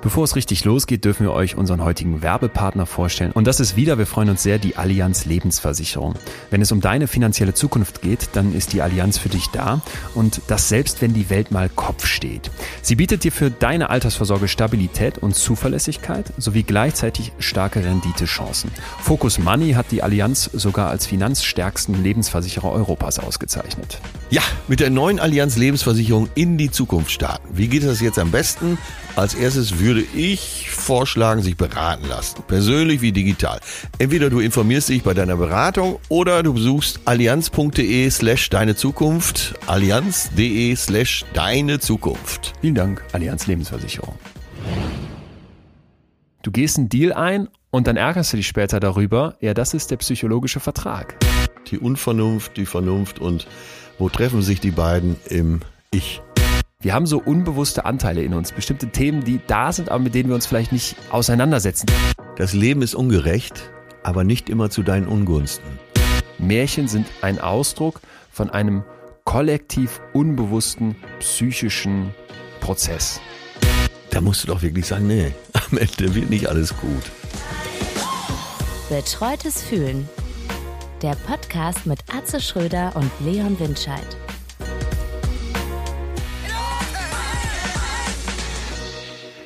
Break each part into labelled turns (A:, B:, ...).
A: Bevor es richtig losgeht, dürfen wir euch unseren heutigen Werbepartner vorstellen. Und das ist wieder, wir freuen uns sehr, die Allianz Lebensversicherung. Wenn es um deine finanzielle Zukunft geht, dann ist die Allianz für dich da. Und das selbst, wenn die Welt mal Kopf steht. Sie bietet dir für deine Altersvorsorge Stabilität und Zuverlässigkeit sowie gleichzeitig starke Renditechancen. Focus Money hat die Allianz sogar als finanzstärksten Lebensversicherer Europas ausgezeichnet.
B: Ja, mit der neuen Allianz Lebensversicherung in die Zukunft starten. Wie geht das jetzt am besten? Als erstes würde ich vorschlagen, sich beraten lassen. Persönlich wie digital. Entweder du informierst dich bei deiner Beratung oder du besuchst allianz.de slash deine Zukunft. Allianz.de slash deine Zukunft.
A: Vielen Dank, Allianz Lebensversicherung. Du gehst einen Deal ein und dann ärgerst du dich später darüber. Ja, das ist der psychologische Vertrag.
B: Die Unvernunft, die Vernunft und wo treffen sich die beiden im Ich?
A: Wir haben so unbewusste Anteile in uns, bestimmte Themen, die da sind, aber mit denen wir uns vielleicht nicht auseinandersetzen.
B: Das Leben ist ungerecht, aber nicht immer zu deinen Ungunsten.
A: Märchen sind ein Ausdruck von einem kollektiv unbewussten psychischen Prozess.
B: Da musst du doch wirklich sagen, nee, am Ende wird nicht alles gut.
C: Betreutes Fühlen. Der Podcast mit Atze Schröder und Leon Windscheid.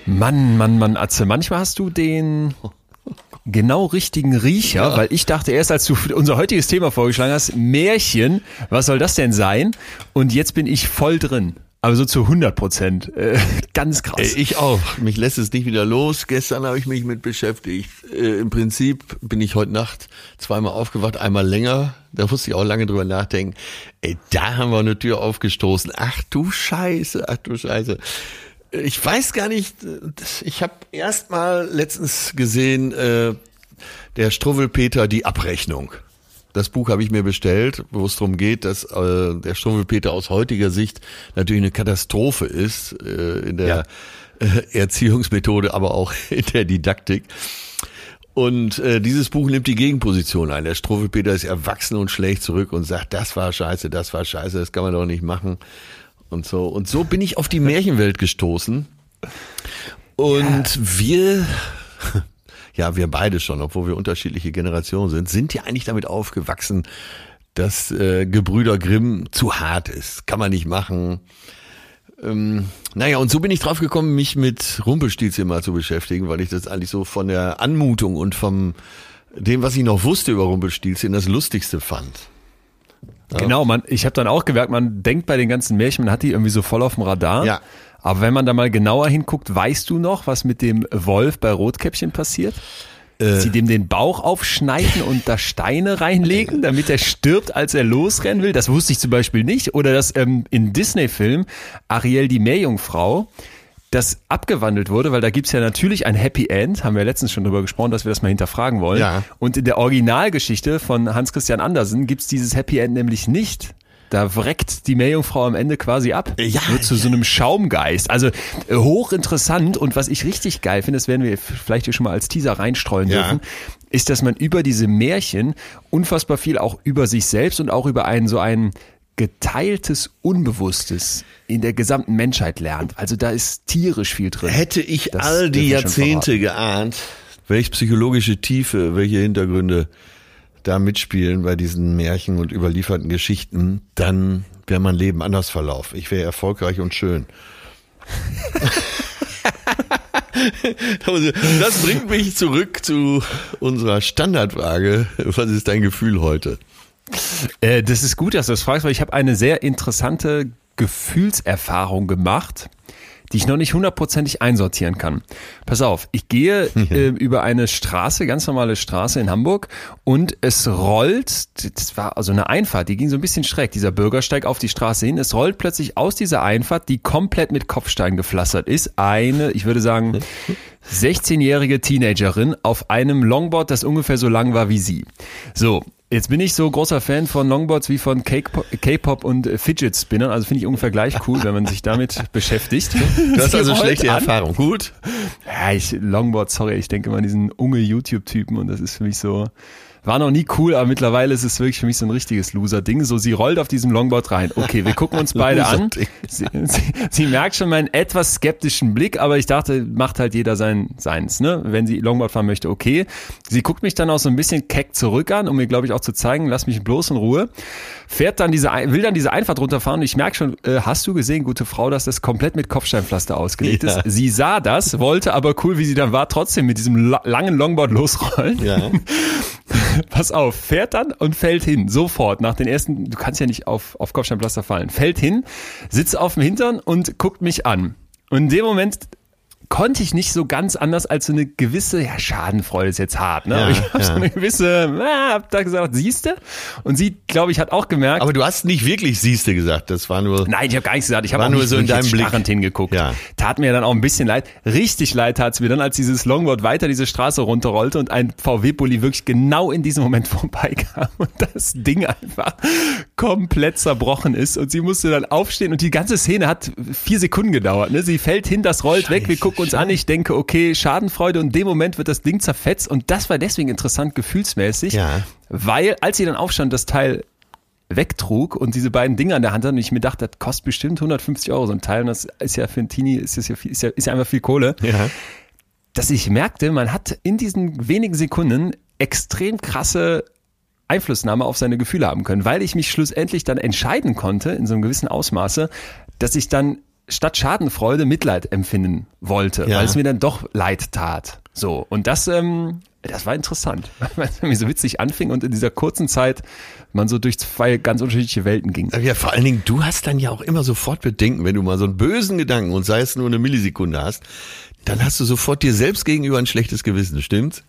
A: Mann, Mann, Mann, Atze, manchmal hast du den genau richtigen Riecher, ja. weil ich dachte erst, als du unser heutiges Thema vorgeschlagen hast, Märchen, was soll das denn sein? Und jetzt bin ich voll drin. Aber so zu 100 Prozent. Äh, ganz krass.
B: Äh, ich auch. Mich lässt es nicht wieder los. Gestern habe ich mich mit beschäftigt. Äh, Im Prinzip bin ich heute Nacht zweimal aufgewacht, einmal länger. Da musste ich auch lange drüber nachdenken. Ey, da haben wir eine Tür aufgestoßen. Ach du Scheiße, ach du Scheiße. Ich weiß gar nicht, ich habe erst mal letztens gesehen, äh, der Struwwelpeter, die Abrechnung. Das Buch habe ich mir bestellt, wo es darum geht, dass äh, der Struwwelpeter aus heutiger Sicht natürlich eine Katastrophe ist äh, in der ja. äh, Erziehungsmethode, aber auch in der Didaktik. Und äh, dieses Buch nimmt die Gegenposition ein. Der Struwwelpeter ist erwachsen und schlägt zurück und sagt, das war scheiße, das war scheiße, das kann man doch nicht machen und so. Und so bin ich auf die Märchenwelt gestoßen. Und ja. wir, ja, wir beide schon, obwohl wir unterschiedliche Generationen sind, sind ja eigentlich damit aufgewachsen, dass äh, Gebrüder Grimm zu hart ist. Kann man nicht machen. Ähm, naja, und so bin ich drauf gekommen, mich mit Rumpelstilzchen mal zu beschäftigen, weil ich das eigentlich so von der Anmutung und vom dem, was ich noch wusste über Rumpelstilzchen, das Lustigste fand.
A: Genau, man, ich habe dann auch gemerkt, man denkt bei den ganzen Märchen, man hat die irgendwie so voll auf dem Radar. Ja. Aber wenn man da mal genauer hinguckt, weißt du noch, was mit dem Wolf bei Rotkäppchen passiert? Äh. Sie dem den Bauch aufschneiden und da Steine reinlegen, damit er stirbt, als er losrennen will. Das wusste ich zum Beispiel nicht. Oder dass ähm, in Disney-Film Ariel die Meerjungfrau das abgewandelt wurde, weil da gibt's ja natürlich ein Happy End, haben wir letztens schon drüber gesprochen, dass wir das mal hinterfragen wollen. Ja. Und in der Originalgeschichte von Hans Christian Andersen gibt's dieses Happy End nämlich nicht. Da wreckt die Meerjungfrau am Ende quasi ab. Ja, wird zu so einem Schaumgeist. Also äh, hochinteressant und was ich richtig geil finde, das werden wir vielleicht hier schon mal als Teaser reinstreuen ja. dürfen, ist, dass man über diese Märchen unfassbar viel auch über sich selbst und auch über einen so einen geteiltes Unbewusstes in der gesamten Menschheit lernt. Also da ist tierisch viel drin.
B: Hätte ich das all die Jahrzehnte geahnt, welche psychologische Tiefe, welche Hintergründe da mitspielen bei diesen Märchen und überlieferten Geschichten, dann wäre mein Leben anders verlaufen. Ich wäre erfolgreich und schön. das bringt mich zurück zu unserer Standardfrage. Was ist dein Gefühl heute?
A: Äh, das ist gut, dass du das fragst, weil ich habe eine sehr interessante Gefühlserfahrung gemacht, die ich noch nicht hundertprozentig einsortieren kann. Pass auf, ich gehe äh, über eine Straße, ganz normale Straße in Hamburg und es rollt, das war also eine Einfahrt, die ging so ein bisschen schräg, dieser Bürgersteig auf die Straße hin, es rollt plötzlich aus dieser Einfahrt, die komplett mit Kopfstein gepflastert ist, eine, ich würde sagen, 16-jährige Teenagerin auf einem Longboard, das ungefähr so lang war wie sie. So, Jetzt bin ich so großer Fan von Longboards wie von K-Pop und Fidget Spinnern. Also finde ich ungefähr gleich cool, wenn man sich damit beschäftigt.
B: Du hast also schlechte an. Erfahrung. Gut.
A: Ja, ich, Longboard, sorry, ich denke immer an diesen unge YouTube-Typen und das ist für mich so, war noch nie cool, aber mittlerweile ist es wirklich für mich so ein richtiges Loser-Ding. So, sie rollt auf diesem Longboard rein. Okay, wir gucken uns beide an. Sie, sie, sie, merkt schon meinen etwas skeptischen Blick, aber ich dachte, macht halt jeder sein, seins, ne? Wenn sie Longboard fahren möchte, okay. Sie guckt mich dann auch so ein bisschen keck zurück an, um mir, glaube ich, auch zu zeigen, lass mich bloß in Ruhe. Fährt dann diese, will dann diese Einfahrt runterfahren und ich merke schon, äh, hast du gesehen, gute Frau, dass das komplett mit Kopfsteinpflaster ausgelegt ja. ist? Sie sah das, wollte aber cool, wie sie dann war, trotzdem mit diesem langen Longboard losrollen. Ja. Pass auf, fährt dann und fällt hin, sofort, nach den ersten, du kannst ja nicht auf, auf Kopfsteinpflaster fallen, fällt hin, sitzt auf dem Hintern und guckt mich an. Und in dem Moment konnte ich nicht so ganz anders als so eine gewisse, ja, Schadenfreude ist jetzt hart, ne? Ja, ich habe ja. so eine gewisse, ah, hab da gesagt, siehste? Und sie, glaube ich, hat auch gemerkt.
B: Aber du hast nicht wirklich siehste gesagt, das war nur.
A: Nein, ich habe gar nichts gesagt, ich habe nur so in deinem Blick hingeguckt. Ja. Tat mir dann auch ein bisschen leid. Richtig leid tat es mir dann, als dieses Longboard weiter diese Straße runterrollte und ein VW-Bully wirklich genau in diesem Moment vorbeikam und das Ding einfach komplett zerbrochen ist und sie musste dann aufstehen und die ganze Szene hat vier Sekunden gedauert, ne? Sie fällt hin, das rollt Scheiße. weg, wir gucken uns an. Ich denke, okay, Schadenfreude und in dem Moment wird das Ding zerfetzt und das war deswegen interessant gefühlsmäßig, ja. weil als sie dann aufstand, das Teil wegtrug und diese beiden Dinge an der Hand hat und ich mir dachte, das kostet bestimmt 150 Euro so ein Teil und das ist ja für ein Teenie, ist, das ja, viel, ist, ja, ist ja einfach viel Kohle. Ja. Dass ich merkte, man hat in diesen wenigen Sekunden extrem krasse Einflussnahme auf seine Gefühle haben können, weil ich mich schlussendlich dann entscheiden konnte, in so einem gewissen Ausmaße, dass ich dann statt Schadenfreude Mitleid empfinden wollte, ja. weil es mir dann doch leid tat. So, und das, ähm, das war interessant, weil es mir so witzig anfing und in dieser kurzen Zeit man so durch zwei ganz unterschiedliche Welten ging.
B: Ja, vor allen Dingen, du hast dann ja auch immer sofort Bedenken, wenn du mal so einen bösen Gedanken und sei es nur eine Millisekunde hast, dann hast du sofort dir selbst gegenüber ein schlechtes Gewissen, stimmt's?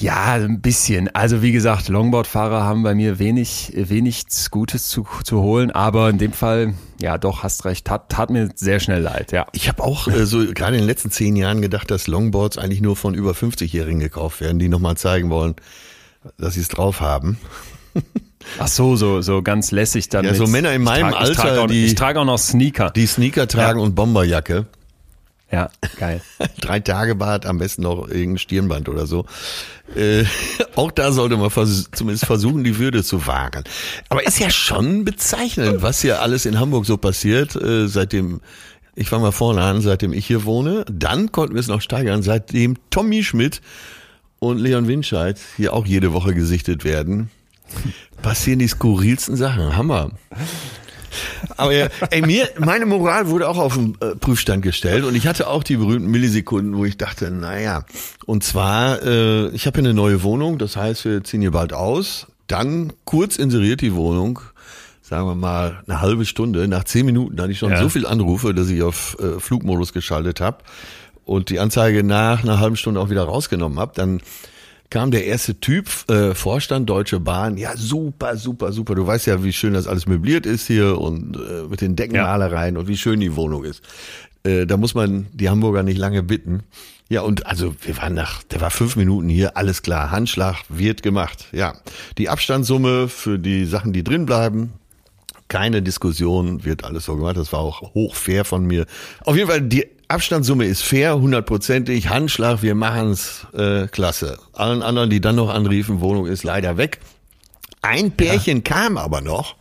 A: Ja, ein bisschen. Also wie gesagt, Longboardfahrer haben bei mir wenig, wenig Gutes zu, zu holen, aber in dem Fall, ja doch, hast recht, tat, tat mir sehr schnell leid, ja.
B: Ich habe auch äh, so gerade in den letzten zehn Jahren gedacht, dass Longboards eigentlich nur von über 50-Jährigen gekauft werden, die nochmal zeigen wollen, dass sie es drauf haben.
A: Ach so, so, so ganz lässig dann.
B: Ja, so Männer in meinem
A: trage,
B: Alter,
A: ich trage, auch,
B: die,
A: ich trage auch noch Sneaker.
B: Die Sneaker tragen ja. und Bomberjacke.
A: Ja, geil.
B: Drei Tage Bart, am besten noch irgendein Stirnband oder so. Äh, auch da sollte man vers zumindest versuchen, die Würde zu wahren. Aber ist ja schon bezeichnend, was hier alles in Hamburg so passiert, äh, seitdem, ich fange mal vorne an, seitdem ich hier wohne. Dann konnten wir es noch steigern, seitdem Tommy Schmidt und Leon Winscheid hier auch jede Woche gesichtet werden. Passieren die skurrilsten Sachen. Hammer. Aber ja, ey, mir, meine Moral wurde auch auf den äh, Prüfstand gestellt und ich hatte auch die berühmten Millisekunden, wo ich dachte, naja, und zwar, äh, ich habe hier eine neue Wohnung, das heißt, wir ziehen hier bald aus. Dann kurz inseriert die Wohnung, sagen wir mal eine halbe Stunde. Nach zehn Minuten hatte ich schon ja. so viel Anrufe, dass ich auf äh, Flugmodus geschaltet habe und die Anzeige nach einer halben Stunde auch wieder rausgenommen habe. Dann kam der erste Typ, äh, Vorstand Deutsche Bahn, ja super, super, super. Du weißt ja, wie schön das alles möbliert ist hier und äh, mit den Deckenmalereien ja. und wie schön die Wohnung ist. Äh, da muss man die Hamburger nicht lange bitten. Ja, und also wir waren nach, der war fünf Minuten hier, alles klar, Handschlag wird gemacht. Ja, die Abstandssumme für die Sachen, die drin bleiben, keine Diskussion, wird alles so gemacht. Das war auch hoch fair von mir. Auf jeden Fall, die Abstandssumme ist fair, hundertprozentig. Handschlag, wir machen's, äh, klasse. Allen anderen, die dann noch anriefen, Wohnung ist leider weg. Ein Pärchen ja. kam aber noch,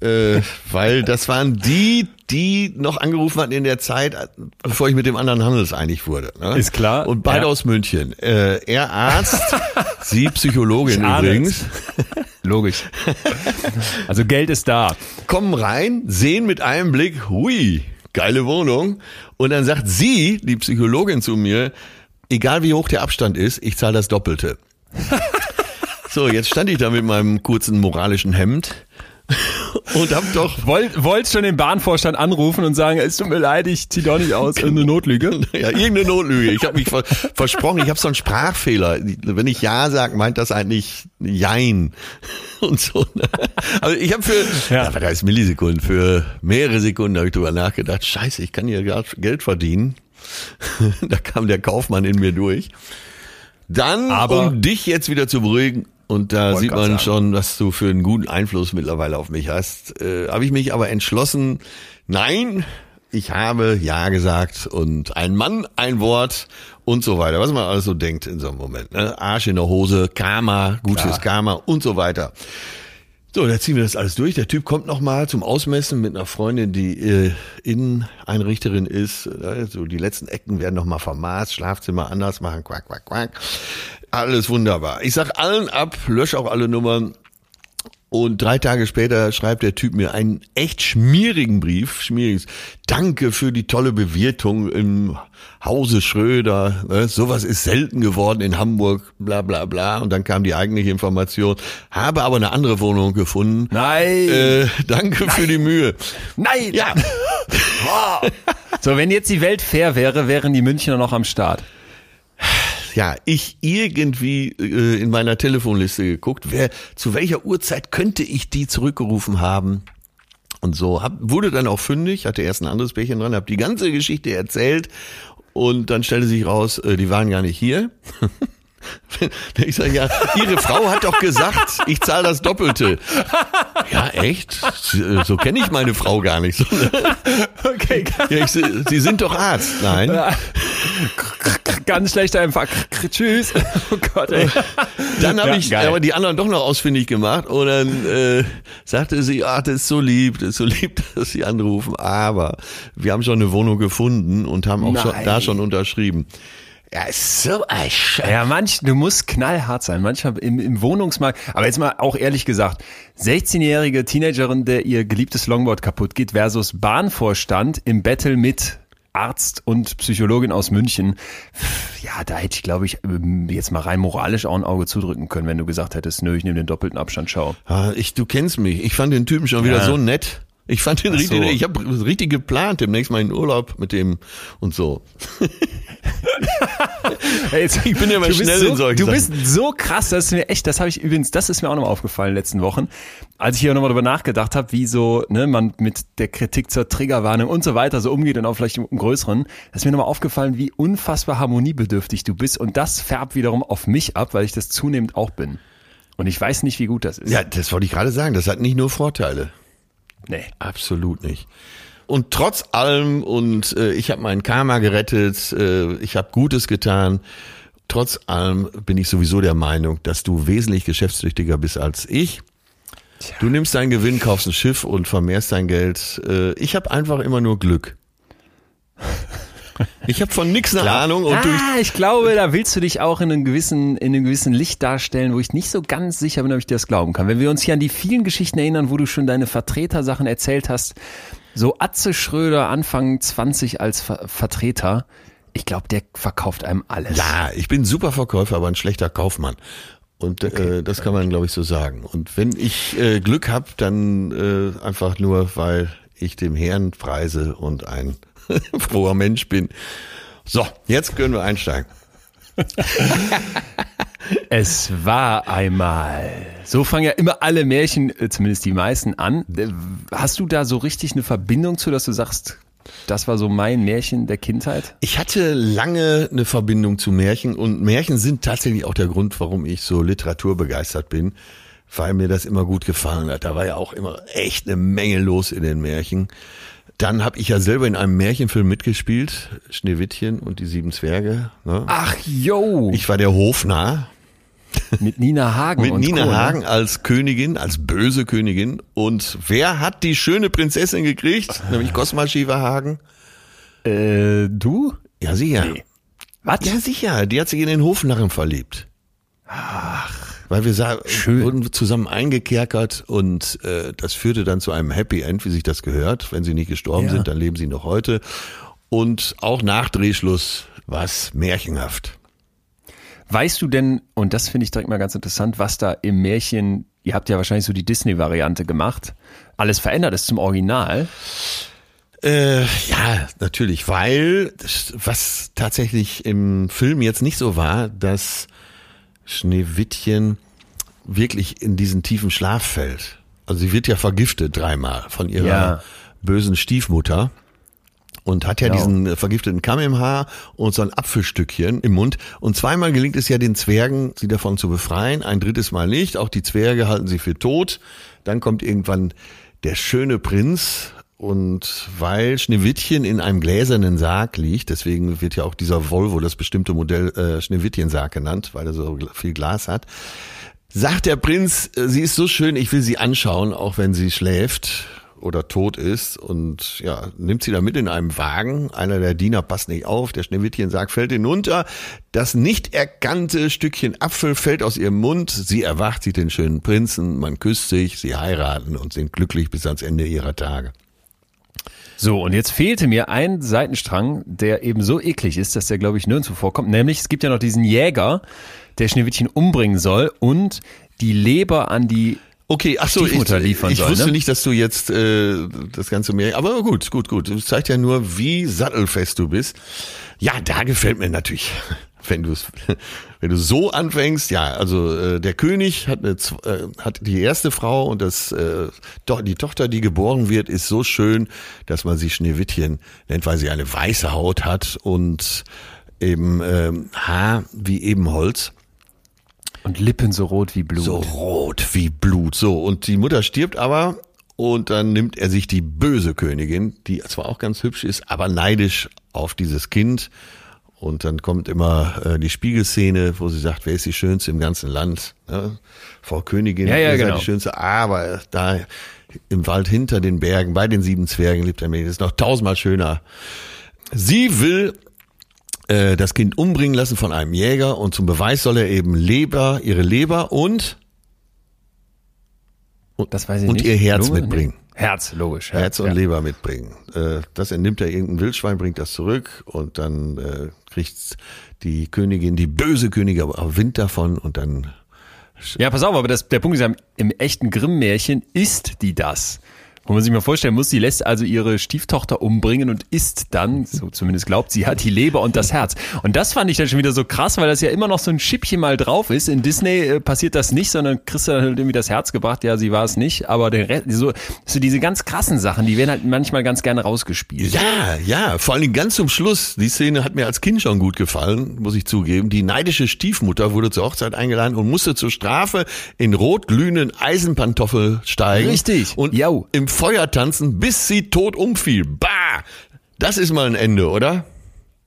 B: äh, weil das waren die, die noch angerufen hatten in der Zeit, bevor ich mit dem anderen handelseinig wurde. Ne?
A: Ist klar.
B: Und beide ja. aus München. Äh, er Arzt, sie Psychologin übrigens.
A: Logisch. Also Geld ist da.
B: Kommen rein, sehen mit einem Blick, hui, geile Wohnung. Und dann sagt sie, die Psychologin zu mir, egal wie hoch der Abstand ist, ich zahle das Doppelte. so, jetzt stand ich da mit meinem kurzen moralischen Hemd und hab doch.
A: Wollt, wollt schon den Bahnvorstand anrufen und sagen, es tut mir leid, ich zieh doch nicht aus. Irgendeine Notlüge?
B: Ja, irgendeine Notlüge. Ich habe mich ver versprochen, ich habe so einen Sprachfehler. Wenn ich Ja sage, meint das eigentlich Jein. Und so. Ne? Also ich habe für, ja. ja, da ist Millisekunden, für mehrere Sekunden habe ich drüber nachgedacht, scheiße, ich kann hier gerade Geld verdienen. da kam der Kaufmann in mir durch. Dann, Aber um dich jetzt wieder zu beruhigen, und da sieht man sagen. schon, was du für einen guten Einfluss mittlerweile auf mich hast. Äh, habe ich mich aber entschlossen, nein, ich habe Ja gesagt und ein Mann, ein Wort und so weiter, was man alles so denkt in so einem Moment. Ne? Arsch in der Hose, Karma, gut fürs Karma und so weiter. So, da ziehen wir das alles durch. Der Typ kommt nochmal zum Ausmessen mit einer Freundin, die äh, Inneneinrichterin ist. Äh, so die letzten Ecken werden nochmal vermaßt, Schlafzimmer anders machen, quack, quack, quack. Alles wunderbar. Ich sag allen ab, lösche auch alle Nummern und drei Tage später schreibt der Typ mir einen echt schmierigen Brief, schmieriges, danke für die tolle Bewirtung im Hause Schröder, ne? sowas ist selten geworden in Hamburg, bla bla bla. Und dann kam die eigentliche Information, habe aber eine andere Wohnung gefunden.
A: Nein!
B: Äh, danke
A: Nein.
B: für die Mühe.
A: Nein! Ja! so, wenn jetzt die Welt fair wäre, wären die Münchner noch am Start
B: ja, ich irgendwie äh, in meiner Telefonliste geguckt, wer zu welcher Uhrzeit könnte ich die zurückgerufen haben. Und so hab, wurde dann auch fündig, hatte erst ein anderes Bärchen dran, habe die ganze Geschichte erzählt und dann stellte sich raus, äh, die waren gar nicht hier. Ich sage, ja, Ihre Frau hat doch gesagt, ich zahle das Doppelte. Ja, echt? So kenne ich meine Frau gar nicht. Okay. Ja, ich, Sie sind doch Arzt. Nein.
A: Ganz schlechter Empfang. Tschüss. Oh Gott, ey.
B: Dann habe ja, ich geil. aber die anderen doch noch ausfindig gemacht und dann äh, sagte sie, ah, das ist so lieb, das ist so lieb, dass Sie anrufen. Aber wir haben schon eine Wohnung gefunden und haben auch schon, da schon unterschrieben.
A: Ja, so ein Scheiß. Ja, manch, du musst knallhart sein. Manchmal im, im Wohnungsmarkt. Aber jetzt mal auch ehrlich gesagt, 16-jährige Teenagerin, der ihr geliebtes Longboard kaputt geht, versus Bahnvorstand im Battle mit Arzt und Psychologin aus München. Ja, da hätte ich, glaube ich, ähm, jetzt mal rein moralisch auch ein Auge zudrücken können, wenn du gesagt hättest, nö, ich nehme den doppelten Abstand, schau.
B: Ja, ich, du kennst mich. Ich fand den Typen schon wieder ja. so nett. Ich fand den richtig, so. ich habe richtig geplant, demnächst mal in Urlaub mit dem und so.
A: hey, ich bin ja mal schnell so, in solchen Du bist so krass, das ist mir echt, das habe ich übrigens, das ist mir auch nochmal aufgefallen in den letzten Wochen, als ich hier nochmal drüber nachgedacht habe, wie so ne, man mit der Kritik zur Triggerwarnung und so weiter so umgeht und auch vielleicht im, Größeren, das ist mir nochmal aufgefallen, wie unfassbar harmoniebedürftig du bist und das färbt wiederum auf mich ab, weil ich das zunehmend auch bin. Und ich weiß nicht, wie gut das ist.
B: Ja, das wollte ich gerade sagen, das hat nicht nur Vorteile.
A: Nee.
B: Absolut nicht. Und trotz allem, und äh, ich habe meinen Karma gerettet, äh, ich habe Gutes getan, trotz allem bin ich sowieso der Meinung, dass du wesentlich geschäftstüchtiger bist als ich. Tja. Du nimmst deinen Gewinn, kaufst ein Schiff und vermehrst dein Geld. Äh, ich habe einfach immer nur Glück. Ich habe von nix eine Ahnung. Und
A: ah, ich glaube, da willst du dich auch in einem gewissen, in einem gewissen Licht darstellen, wo ich nicht so ganz sicher bin, ob ich dir das glauben kann. Wenn wir uns hier an die vielen Geschichten erinnern, wo du schon deine Vertretersachen erzählt hast, so Atze Schröder Anfang 20 als Ver Vertreter, ich glaube, der verkauft einem alles.
B: Ja, ich bin super Verkäufer, aber ein schlechter Kaufmann. Und okay. äh, das kann man, glaube ich, so sagen. Und wenn ich äh, Glück habe, dann äh, einfach nur, weil ich dem Herrn preise und ein froher Mensch bin. So, jetzt können wir einsteigen.
A: Es war einmal. So fangen ja immer alle Märchen, äh, zumindest die meisten, an. Äh, hast du da so richtig eine Verbindung zu, dass du sagst, das war so mein Märchen der Kindheit?
B: Ich hatte lange eine Verbindung zu Märchen und Märchen sind tatsächlich auch der Grund, warum ich so literaturbegeistert bin, weil mir das immer gut gefallen hat. Da war ja auch immer echt eine Menge los in den Märchen. Dann habe ich ja selber in einem Märchenfilm mitgespielt, Schneewittchen und die sieben Zwerge.
A: Ne? Ach yo!
B: Ich war der Hofnarr.
A: Mit Nina Hagen.
B: Mit Nina Co, ne? Hagen als Königin, als böse Königin. Und wer hat die schöne Prinzessin gekriegt? Nämlich Cosma Shiva Hagen.
A: Äh, du?
B: Ja, sicher. Nee. Was? Ja, sicher. Die hat sich in den Hofnarren verliebt.
A: Ach.
B: Weil wir sah, wurden zusammen eingekerkert und äh, das führte dann zu einem Happy End, wie sich das gehört. Wenn sie nicht gestorben ja. sind, dann leben sie noch heute. Und auch nach Drehschluss war es märchenhaft.
A: Weißt du denn, und das finde ich direkt mal ganz interessant, was da im Märchen, ihr habt ja wahrscheinlich so die Disney-Variante gemacht, alles verändert ist zum Original?
B: Äh, ja, natürlich, weil was tatsächlich im Film jetzt nicht so war, dass Schneewittchen wirklich in diesen tiefen Schlaf fällt. Also sie wird ja vergiftet dreimal von ihrer ja. bösen Stiefmutter und hat ja genau. diesen vergifteten Kamm im Haar und so ein Apfelstückchen im Mund. Und zweimal gelingt es ja den Zwergen, sie davon zu befreien, ein drittes Mal nicht. Auch die Zwerge halten sie für tot. Dann kommt irgendwann der schöne Prinz und weil Schneewittchen in einem gläsernen Sarg liegt, deswegen wird ja auch dieser Volvo, das bestimmte Modell äh, Schneewittchen-Sarg genannt, weil er so viel Glas hat, sagt der Prinz, äh, sie ist so schön, ich will sie anschauen, auch wenn sie schläft oder tot ist und ja, nimmt sie da mit in einem Wagen. Einer der Diener passt nicht auf, der Schneewittchen sagt, fällt hinunter. Das nicht erkannte Stückchen Apfel fällt aus ihrem Mund. Sie erwacht, sieht den schönen Prinzen, man küsst sich, sie heiraten und sind glücklich bis ans Ende ihrer Tage.
A: So, und jetzt fehlte mir ein Seitenstrang, der eben so eklig ist, dass der, glaube ich, nirgendwo vorkommt. Nämlich, es gibt ja noch diesen Jäger, der Schneewittchen umbringen soll und die Leber an die
B: Okay, ach so, ich, ich soll, wusste ne? nicht, dass du jetzt äh, das Ganze mehr. Aber gut, gut, gut. Das zeigt ja nur, wie sattelfest du bist. Ja, da gefällt mir natürlich, wenn du wenn du so anfängst. Ja, also äh, der König hat eine, äh, hat die erste Frau und das äh, doch die Tochter, die geboren wird, ist so schön, dass man sie Schneewittchen nennt, weil sie eine weiße Haut hat und eben äh, Haar wie eben Holz.
A: Und Lippen so rot wie Blut.
B: So rot wie Blut. So, und die Mutter stirbt aber und dann nimmt er sich die böse Königin, die zwar auch ganz hübsch ist, aber neidisch auf dieses Kind. Und dann kommt immer äh, die Spiegelszene, wo sie sagt, wer ist die Schönste im ganzen Land? Ja, Frau Königin,
A: ja, ja, genau.
B: die Schönste, aber da im Wald hinter den Bergen, bei den sieben Zwergen lebt er mir, das ist noch tausendmal schöner. Sie will äh, das Kind umbringen lassen von einem Jäger und zum Beweis soll er eben Leber, ihre Leber und
A: und, das weiß ich
B: und
A: nicht.
B: ihr Herz Lunge? mitbringen.
A: Herz, logisch.
B: Herz, Herz und ja. Leber mitbringen. Äh, das entnimmt er irgendein Wildschwein, bringt das zurück und dann äh, kriegt die Königin, die böse Königin, aber Wind davon und dann
A: ja, pass auf, aber das, der Punkt ist im echten Grimm-Märchen ist die das. Wo man sich mal vorstellen muss, sie lässt also ihre Stieftochter umbringen und isst dann, so zumindest glaubt sie, hat die Leber und das Herz. Und das fand ich dann schon wieder so krass, weil das ja immer noch so ein Schippchen mal drauf ist. In Disney äh, passiert das nicht, sondern du dann halt irgendwie das Herz gebracht, ja, sie war es nicht, aber der Rest, so, so diese ganz krassen Sachen, die werden halt manchmal ganz gerne rausgespielt.
B: Ja, ja, vor allen Dingen ganz zum Schluss. Die Szene hat mir als Kind schon gut gefallen, muss ich zugeben. Die neidische Stiefmutter wurde zur Hochzeit eingeladen und musste zur Strafe in rotglühenden Eisenpantoffel steigen.
A: Richtig.
B: Und Jau. im Feuer tanzen, bis sie tot umfiel. Bah! Das ist mal ein Ende, oder?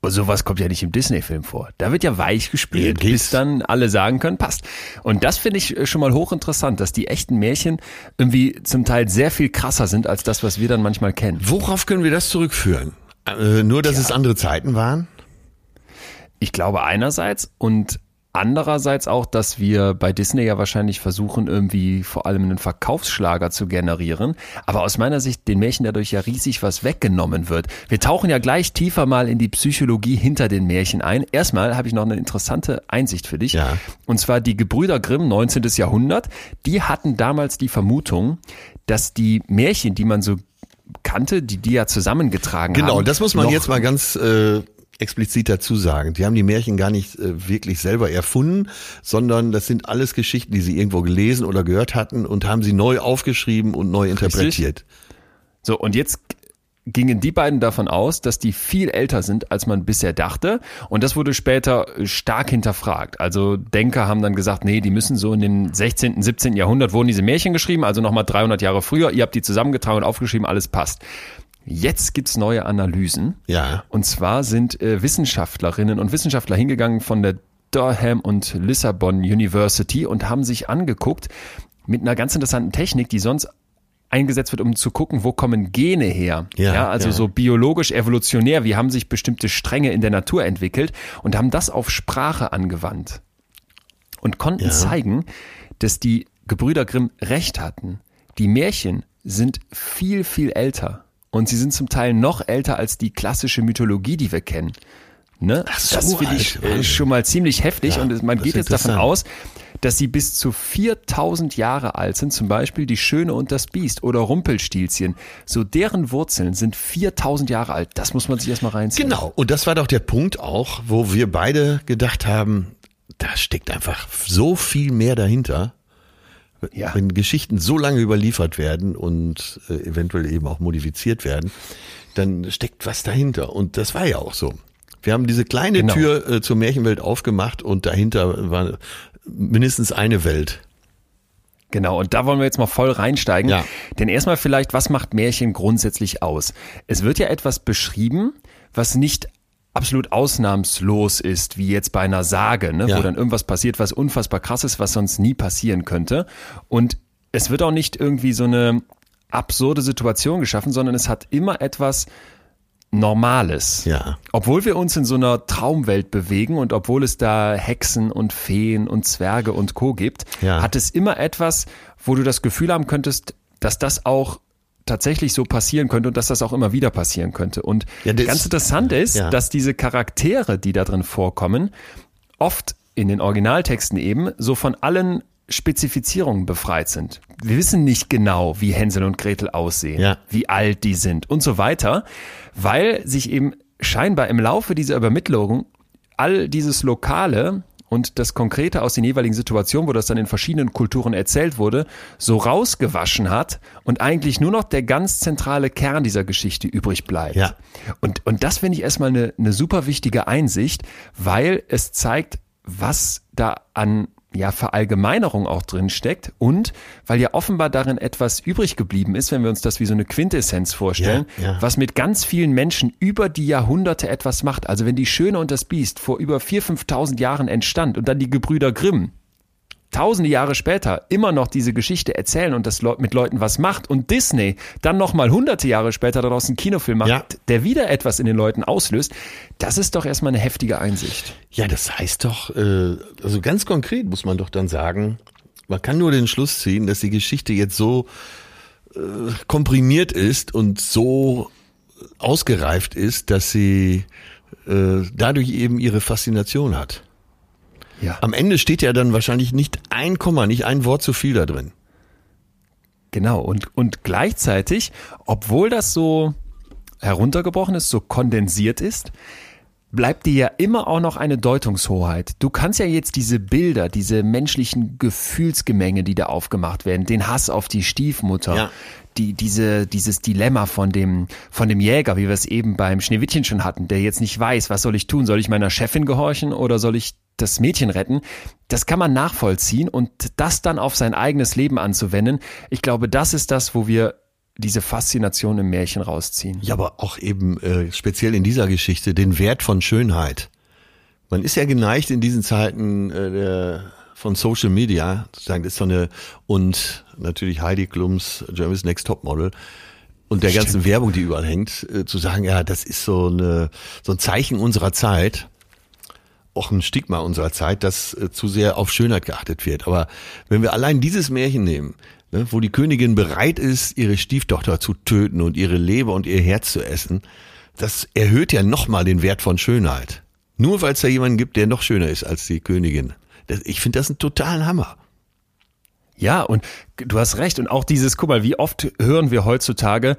A: Sowas kommt ja nicht im Disney-Film vor. Da wird ja weich gespielt, ja, bis dann alle sagen können, passt. Und das finde ich schon mal hochinteressant, dass die echten Märchen irgendwie zum Teil sehr viel krasser sind als das, was wir dann manchmal kennen.
B: Worauf können wir das zurückführen? Äh, nur, dass ja. es andere Zeiten waren?
A: Ich glaube einerseits und Andererseits auch, dass wir bei Disney ja wahrscheinlich versuchen, irgendwie vor allem einen Verkaufsschlager zu generieren. Aber aus meiner Sicht den Märchen dadurch ja riesig was weggenommen wird. Wir tauchen ja gleich tiefer mal in die Psychologie hinter den Märchen ein. Erstmal habe ich noch eine interessante Einsicht für dich.
B: Ja.
A: Und zwar die Gebrüder Grimm, 19. Jahrhundert. Die hatten damals die Vermutung, dass die Märchen, die man so kannte, die die ja zusammengetragen
B: genau,
A: haben.
B: Genau, das muss man jetzt mal ganz äh, explizit dazu sagen. Die haben die Märchen gar nicht äh, wirklich selber erfunden, sondern das sind alles Geschichten, die sie irgendwo gelesen oder gehört hatten und haben sie neu aufgeschrieben und neu interpretiert. Richtig.
A: So, und jetzt gingen die beiden davon aus, dass die viel älter sind, als man bisher dachte. Und das wurde später stark hinterfragt. Also Denker haben dann gesagt, nee, die müssen so in dem 16., 17. Jahrhundert wurden diese Märchen geschrieben, also nochmal 300 Jahre früher. Ihr habt die zusammengetragen und aufgeschrieben, alles passt. Jetzt gibt's neue Analysen.
B: Ja.
A: Und zwar sind äh, Wissenschaftlerinnen und Wissenschaftler hingegangen von der Durham und Lissabon University und haben sich angeguckt mit einer ganz interessanten Technik, die sonst eingesetzt wird, um zu gucken, wo kommen Gene her. Ja, ja also ja. so biologisch evolutionär, wie haben sich bestimmte Stränge in der Natur entwickelt und haben das auf Sprache angewandt und konnten ja. zeigen, dass die Gebrüder Grimm recht hatten. Die Märchen sind viel, viel älter und sie sind zum Teil noch älter als die klassische Mythologie, die wir kennen. Ne? Ach so, das finde ich Alter. schon mal ziemlich heftig ja, und man geht jetzt davon aus, dass sie bis zu 4000 Jahre alt sind, zum Beispiel die Schöne und das Biest oder Rumpelstilzchen. So deren Wurzeln sind 4000 Jahre alt. Das muss man sich erstmal reinziehen.
B: Genau. Und das war doch der Punkt auch, wo wir beide gedacht haben, da steckt einfach so viel mehr dahinter. Ja. Wenn Geschichten so lange überliefert werden und äh, eventuell eben auch modifiziert werden, dann steckt was dahinter. Und das war ja auch so. Wir haben diese kleine genau. Tür äh, zur Märchenwelt aufgemacht und dahinter war mindestens eine Welt.
A: Genau, und da wollen wir jetzt mal voll reinsteigen. Ja. Denn erstmal vielleicht, was macht Märchen grundsätzlich aus? Es wird ja etwas beschrieben, was nicht absolut ausnahmslos ist, wie jetzt bei einer Sage, ne, ja. wo dann irgendwas passiert, was unfassbar krass ist, was sonst nie passieren könnte. Und es wird auch nicht irgendwie so eine absurde Situation geschaffen, sondern es hat immer etwas Normales.
B: Ja.
A: Obwohl wir uns in so einer Traumwelt bewegen und obwohl es da Hexen und Feen und Zwerge und Co. gibt, ja. hat es immer etwas, wo du das Gefühl haben könntest, dass das auch tatsächlich so passieren könnte und dass das auch immer wieder passieren könnte. Und ja, ganz interessant ist, ja. dass diese Charaktere, die da drin vorkommen, oft in den Originaltexten eben so von allen Spezifizierungen befreit sind. Wir wissen nicht genau, wie Hänsel und Gretel aussehen, ja. wie alt die sind und so weiter, weil sich eben scheinbar im Laufe dieser Übermittlung all dieses Lokale und das Konkrete aus den jeweiligen Situationen, wo das dann in verschiedenen Kulturen erzählt wurde, so rausgewaschen hat und eigentlich nur noch der ganz zentrale Kern dieser Geschichte übrig bleibt. Ja. Und, und das finde ich erstmal eine, eine super wichtige Einsicht, weil es zeigt, was da an ja, Verallgemeinerung auch drin steckt und weil ja offenbar darin etwas übrig geblieben ist, wenn wir uns das wie so eine Quintessenz vorstellen, ja, ja. was mit ganz vielen Menschen über die Jahrhunderte etwas macht. Also wenn die Schöne und das Biest vor über 4.000, 5.000 Jahren entstand und dann die Gebrüder Grimm tausende Jahre später immer noch diese Geschichte erzählen und das mit Leuten was macht und Disney dann nochmal hunderte Jahre später daraus einen Kinofilm macht, ja. der wieder etwas in den Leuten auslöst, das ist doch erstmal eine heftige Einsicht.
B: Ja, das heißt doch, äh, also ganz konkret muss man doch dann sagen, man kann nur den Schluss ziehen, dass die Geschichte jetzt so äh, komprimiert ist und so ausgereift ist, dass sie äh, dadurch eben ihre Faszination hat. Ja. Am Ende steht ja dann wahrscheinlich nicht ein Komma, nicht ein Wort zu viel da drin.
A: Genau, und, und gleichzeitig, obwohl das so heruntergebrochen ist, so kondensiert ist, bleibt dir ja immer auch noch eine Deutungshoheit. Du kannst ja jetzt diese Bilder, diese menschlichen Gefühlsgemenge, die da aufgemacht werden, den Hass auf die Stiefmutter, ja. Die, diese, dieses Dilemma von dem, von dem Jäger, wie wir es eben beim Schneewittchen schon hatten, der jetzt nicht weiß, was soll ich tun? Soll ich meiner Chefin gehorchen oder soll ich das Mädchen retten, das kann man nachvollziehen und das dann auf sein eigenes Leben anzuwenden, ich glaube, das ist das, wo wir diese Faszination im Märchen rausziehen.
B: Ja, aber auch eben äh, speziell in dieser Geschichte den Wert von Schönheit. Man ist ja geneigt in diesen Zeiten äh, der, von Social Media, sozusagen, das ist so eine und natürlich Heidi Klums Germany's Next Top Model und der Stimmt. ganzen Werbung, die überall hängt, äh, zu sagen, ja, das ist so eine so ein Zeichen unserer Zeit auch ein Stigma unserer Zeit, dass äh, zu sehr auf Schönheit geachtet wird. Aber wenn wir allein dieses Märchen nehmen, ne, wo die Königin bereit ist, ihre Stieftochter zu töten und ihre Leber und ihr Herz zu essen, das erhöht ja nochmal den Wert von Schönheit. Nur weil es da jemanden gibt, der noch schöner ist als die Königin. Ich finde das einen totalen Hammer.
A: Ja, und du hast recht. Und auch dieses, guck mal, wie oft hören wir heutzutage,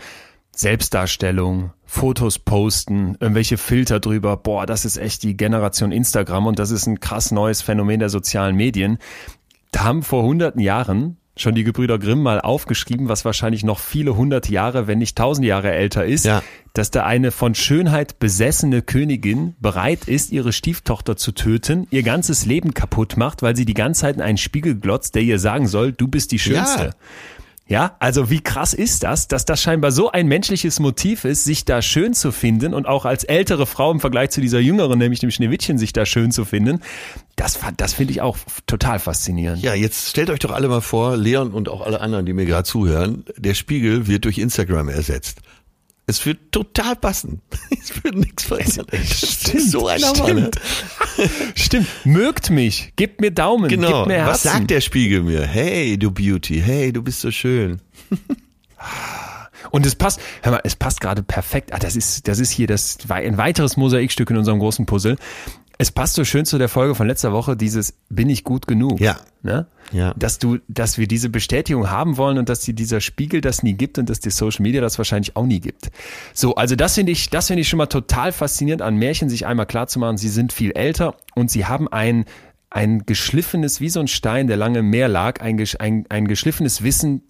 A: Selbstdarstellung, Fotos posten, irgendwelche Filter drüber. Boah, das ist echt die Generation Instagram und das ist ein krass neues Phänomen der sozialen Medien. Da haben vor hunderten Jahren schon die Gebrüder Grimm mal aufgeschrieben, was wahrscheinlich noch viele hundert Jahre, wenn nicht tausend Jahre älter ist, ja. dass da eine von Schönheit besessene Königin bereit ist, ihre Stieftochter zu töten, ihr ganzes Leben kaputt macht, weil sie die ganze Zeit in einen Spiegel glotzt, der ihr sagen soll, du bist die Schönste. Ja. Ja, also wie krass ist das, dass das scheinbar so ein menschliches Motiv ist, sich da schön zu finden und auch als ältere Frau im Vergleich zu dieser jüngeren, nämlich dem Schneewittchen, sich da schön zu finden. Das, das finde ich auch total faszinierend.
B: Ja, jetzt stellt euch doch alle mal vor, Leon und auch alle anderen, die mir gerade zuhören, der Spiegel wird durch Instagram ersetzt. Es wird total passen. Es wird nichts verändern.
A: Stimmt, so ein stimmt. stimmt. Mögt mich. Gebt mir Daumen.
B: Genau.
A: Mir
B: Was sagt der Spiegel mir? Hey, du Beauty. Hey, du bist so schön.
A: Und es passt, hör mal, es passt gerade perfekt. Ah, das ist, das ist hier das, ein weiteres Mosaikstück in unserem großen Puzzle. Es passt so schön zu der Folge von letzter Woche, dieses bin ich gut genug.
B: Ja.
A: Ne? ja. Dass du, dass wir diese Bestätigung haben wollen und dass dir dieser Spiegel das nie gibt und dass die Social Media das wahrscheinlich auch nie gibt. So, also das finde ich, das finde ich schon mal total faszinierend an Märchen, sich einmal klar zu machen, sie sind viel älter und sie haben ein, ein geschliffenes, wie so ein Stein, der lange im Meer lag, ein, ein, ein geschliffenes Wissen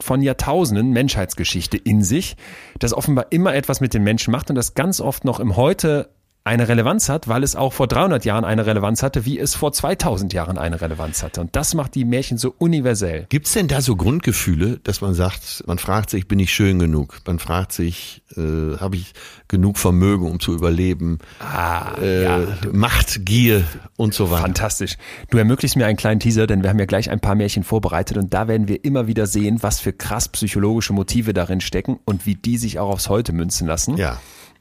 A: von Jahrtausenden Menschheitsgeschichte in sich, das offenbar immer etwas mit den Menschen macht und das ganz oft noch im Heute eine Relevanz hat, weil es auch vor 300 Jahren eine Relevanz hatte, wie es vor 2000 Jahren eine Relevanz hatte. Und das macht die Märchen so universell.
B: Gibt es denn da so Grundgefühle, dass man sagt, man fragt sich, bin ich schön genug? Man fragt sich, äh, habe ich genug Vermögen, um zu überleben? Ah, äh, ja. Macht, Gier und so weiter.
A: Fantastisch. Du ermöglichst mir einen kleinen Teaser, denn wir haben ja gleich ein paar Märchen vorbereitet und da werden wir immer wieder sehen, was für krass psychologische Motive darin stecken und wie die sich auch aufs Heute münzen lassen.
B: Ja.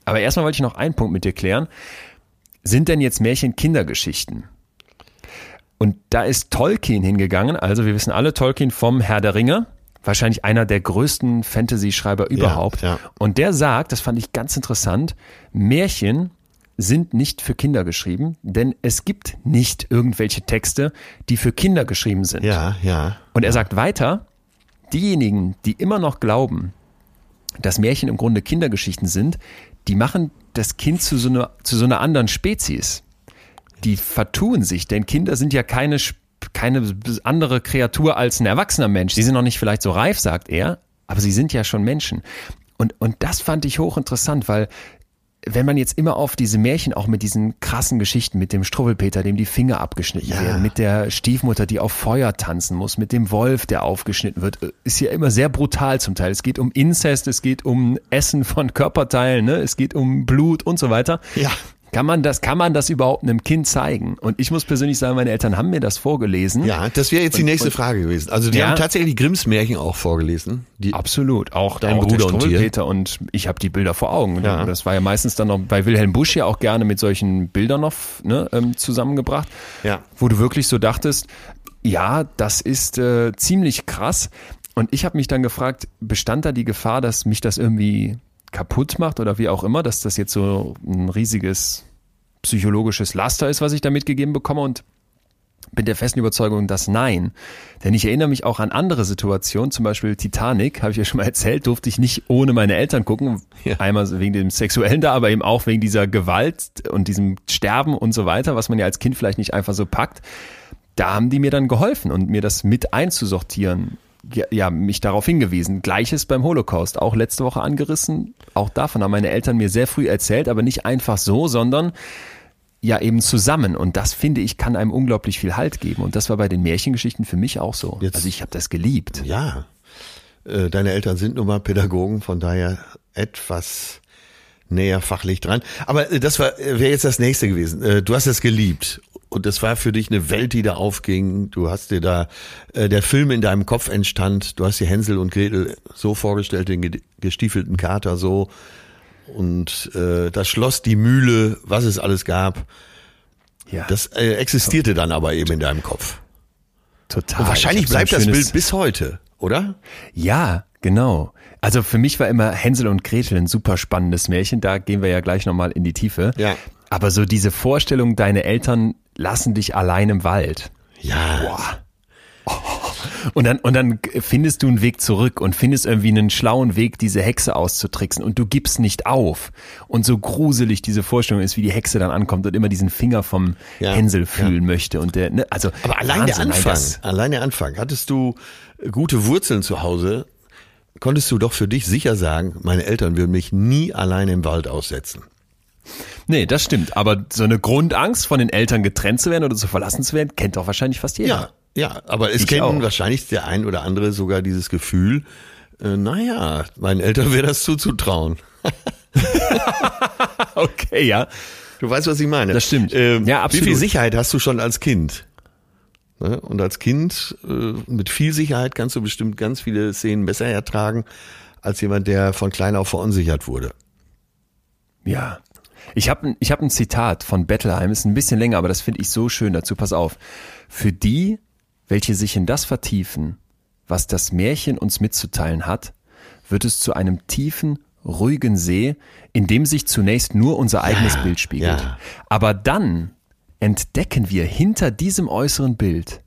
A: Aber erstmal wollte ich noch einen Punkt mit dir klären. Sind denn jetzt Märchen Kindergeschichten? Und da ist Tolkien hingegangen, also wir wissen alle Tolkien vom Herr der Ringe, wahrscheinlich einer der größten Fantasy-Schreiber überhaupt. Ja, ja. Und der sagt, das fand ich ganz interessant, Märchen sind nicht für Kinder geschrieben, denn es gibt nicht irgendwelche Texte, die für Kinder geschrieben sind.
B: Ja, ja.
A: Und er sagt weiter, diejenigen, die immer noch glauben, dass Märchen im Grunde Kindergeschichten sind, die machen das Kind zu so einer, zu so einer anderen Spezies. Die vertun sich, denn Kinder sind ja keine, keine andere Kreatur als ein erwachsener Mensch. Sie sind noch nicht vielleicht so reif, sagt er, aber sie sind ja schon Menschen. Und, und das fand ich hochinteressant, weil wenn man jetzt immer auf diese Märchen, auch mit diesen krassen Geschichten, mit dem Struwwelpeter, dem die Finger abgeschnitten ja. werden, mit der Stiefmutter, die auf Feuer tanzen muss, mit dem Wolf, der aufgeschnitten wird, ist ja immer sehr brutal zum Teil. Es geht um Inzest, es geht um Essen von Körperteilen, ne? es geht um Blut und so weiter.
B: Ja.
A: Kann man das, kann man das überhaupt einem Kind zeigen? Und ich muss persönlich sagen, meine Eltern haben mir das vorgelesen.
B: Ja, das wäre jetzt die nächste und, Frage gewesen. Also die ja, haben tatsächlich Grimms Märchen auch vorgelesen. Die,
A: absolut, auch dein auch Bruder und Peter und ich habe die Bilder vor Augen. Ja. Das war ja meistens dann noch bei Wilhelm Busch ja auch gerne mit solchen Bildern noch ne, ähm, zusammengebracht,
B: ja.
A: wo du wirklich so dachtest, ja, das ist äh, ziemlich krass. Und ich habe mich dann gefragt, bestand da die Gefahr, dass mich das irgendwie kaputt macht oder wie auch immer, dass das jetzt so ein riesiges psychologisches Laster ist, was ich da mitgegeben bekomme und bin der festen Überzeugung, dass nein. Denn ich erinnere mich auch an andere Situationen, zum Beispiel Titanic, habe ich ja schon mal erzählt, durfte ich nicht ohne meine Eltern gucken. Ja. Einmal wegen dem Sexuellen da, aber eben auch wegen dieser Gewalt und diesem Sterben und so weiter, was man ja als Kind vielleicht nicht einfach so packt. Da haben die mir dann geholfen und mir das mit einzusortieren ja, mich darauf hingewiesen. Gleiches beim Holocaust, auch letzte Woche angerissen. Auch davon haben meine Eltern mir sehr früh erzählt, aber nicht einfach so, sondern ja eben zusammen. Und das finde ich kann einem unglaublich viel Halt geben. Und das war bei den Märchengeschichten für mich auch so. Jetzt, also ich habe das geliebt.
B: Ja. Äh, deine Eltern sind nun mal Pädagogen, von daher etwas näher fachlich dran. Aber äh, das war wäre jetzt das nächste gewesen. Du hast es geliebt und das war für dich eine Welt, die da aufging. Du hast dir da, äh, der Film in deinem Kopf entstand. Du hast dir Hänsel und Gretel so vorgestellt, den gestiefelten Kater so. Und äh, das Schloss, die Mühle, was es alles gab. Ja. Das äh, existierte dann aber eben in deinem Kopf.
A: Total.
B: Und wahrscheinlich bleibt so das Bild bis heute, oder?
A: Ja, genau. Also für mich war immer Hänsel und Gretel ein super spannendes Märchen. Da gehen wir ja gleich nochmal in die Tiefe.
B: Ja.
A: Aber so diese Vorstellung, deine Eltern lassen dich allein im Wald.
B: Ja.
A: Boah. Und dann, und dann findest du einen Weg zurück und findest irgendwie einen schlauen Weg, diese Hexe auszutricksen und du gibst nicht auf. Und so gruselig diese Vorstellung ist, wie die Hexe dann ankommt und immer diesen Finger vom ja, Hänsel fühlen ja. möchte und der, ne, also.
B: Aber allein Wahnsinn, der Anfang, allein der Anfang. Hattest du gute Wurzeln zu Hause? Konntest du doch für dich sicher sagen, meine Eltern würden mich nie allein im Wald aussetzen.
A: Nee, das stimmt. Aber so eine Grundangst, von den Eltern getrennt zu werden oder zu verlassen zu werden, kennt doch wahrscheinlich fast jeder.
B: Ja, ja, aber es ich kennen auch. wahrscheinlich der ein oder andere sogar dieses Gefühl, äh, naja, meinen Eltern wäre das zuzutrauen.
A: okay, ja.
B: Du weißt, was ich meine.
A: Das stimmt.
B: Ähm, ja, absolut. Wie viel Sicherheit hast du schon als Kind? Ne? Und als Kind äh, mit viel Sicherheit kannst du bestimmt ganz viele Szenen besser ertragen als jemand, der von klein auf verunsichert wurde.
A: Ja, ich habe ich hab ein Zitat von Bettelheim, ist ein bisschen länger, aber das finde ich so schön dazu. Pass auf. Für die, welche sich in das vertiefen, was das Märchen uns mitzuteilen hat, wird es zu einem tiefen, ruhigen See, in dem sich zunächst nur unser eigenes ja, Bild spiegelt. Ja. Aber dann entdecken wir hinter diesem äußeren Bild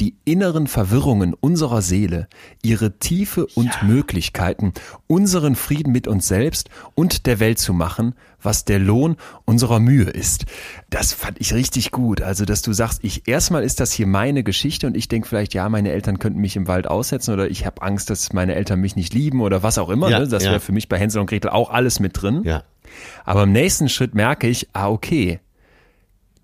A: die inneren Verwirrungen unserer Seele, ihre Tiefe und ja. Möglichkeiten, unseren Frieden mit uns selbst und der Welt zu machen, was der Lohn unserer Mühe ist. Das fand ich richtig gut. Also, dass du sagst, ich erstmal ist das hier meine Geschichte und ich denke vielleicht, ja, meine Eltern könnten mich im Wald aussetzen oder ich habe Angst, dass meine Eltern mich nicht lieben oder was auch immer. Ja, ne? Das ja. wäre für mich bei Hänsel und Gretel auch alles mit drin.
B: Ja.
A: Aber im nächsten Schritt merke ich, ah, okay,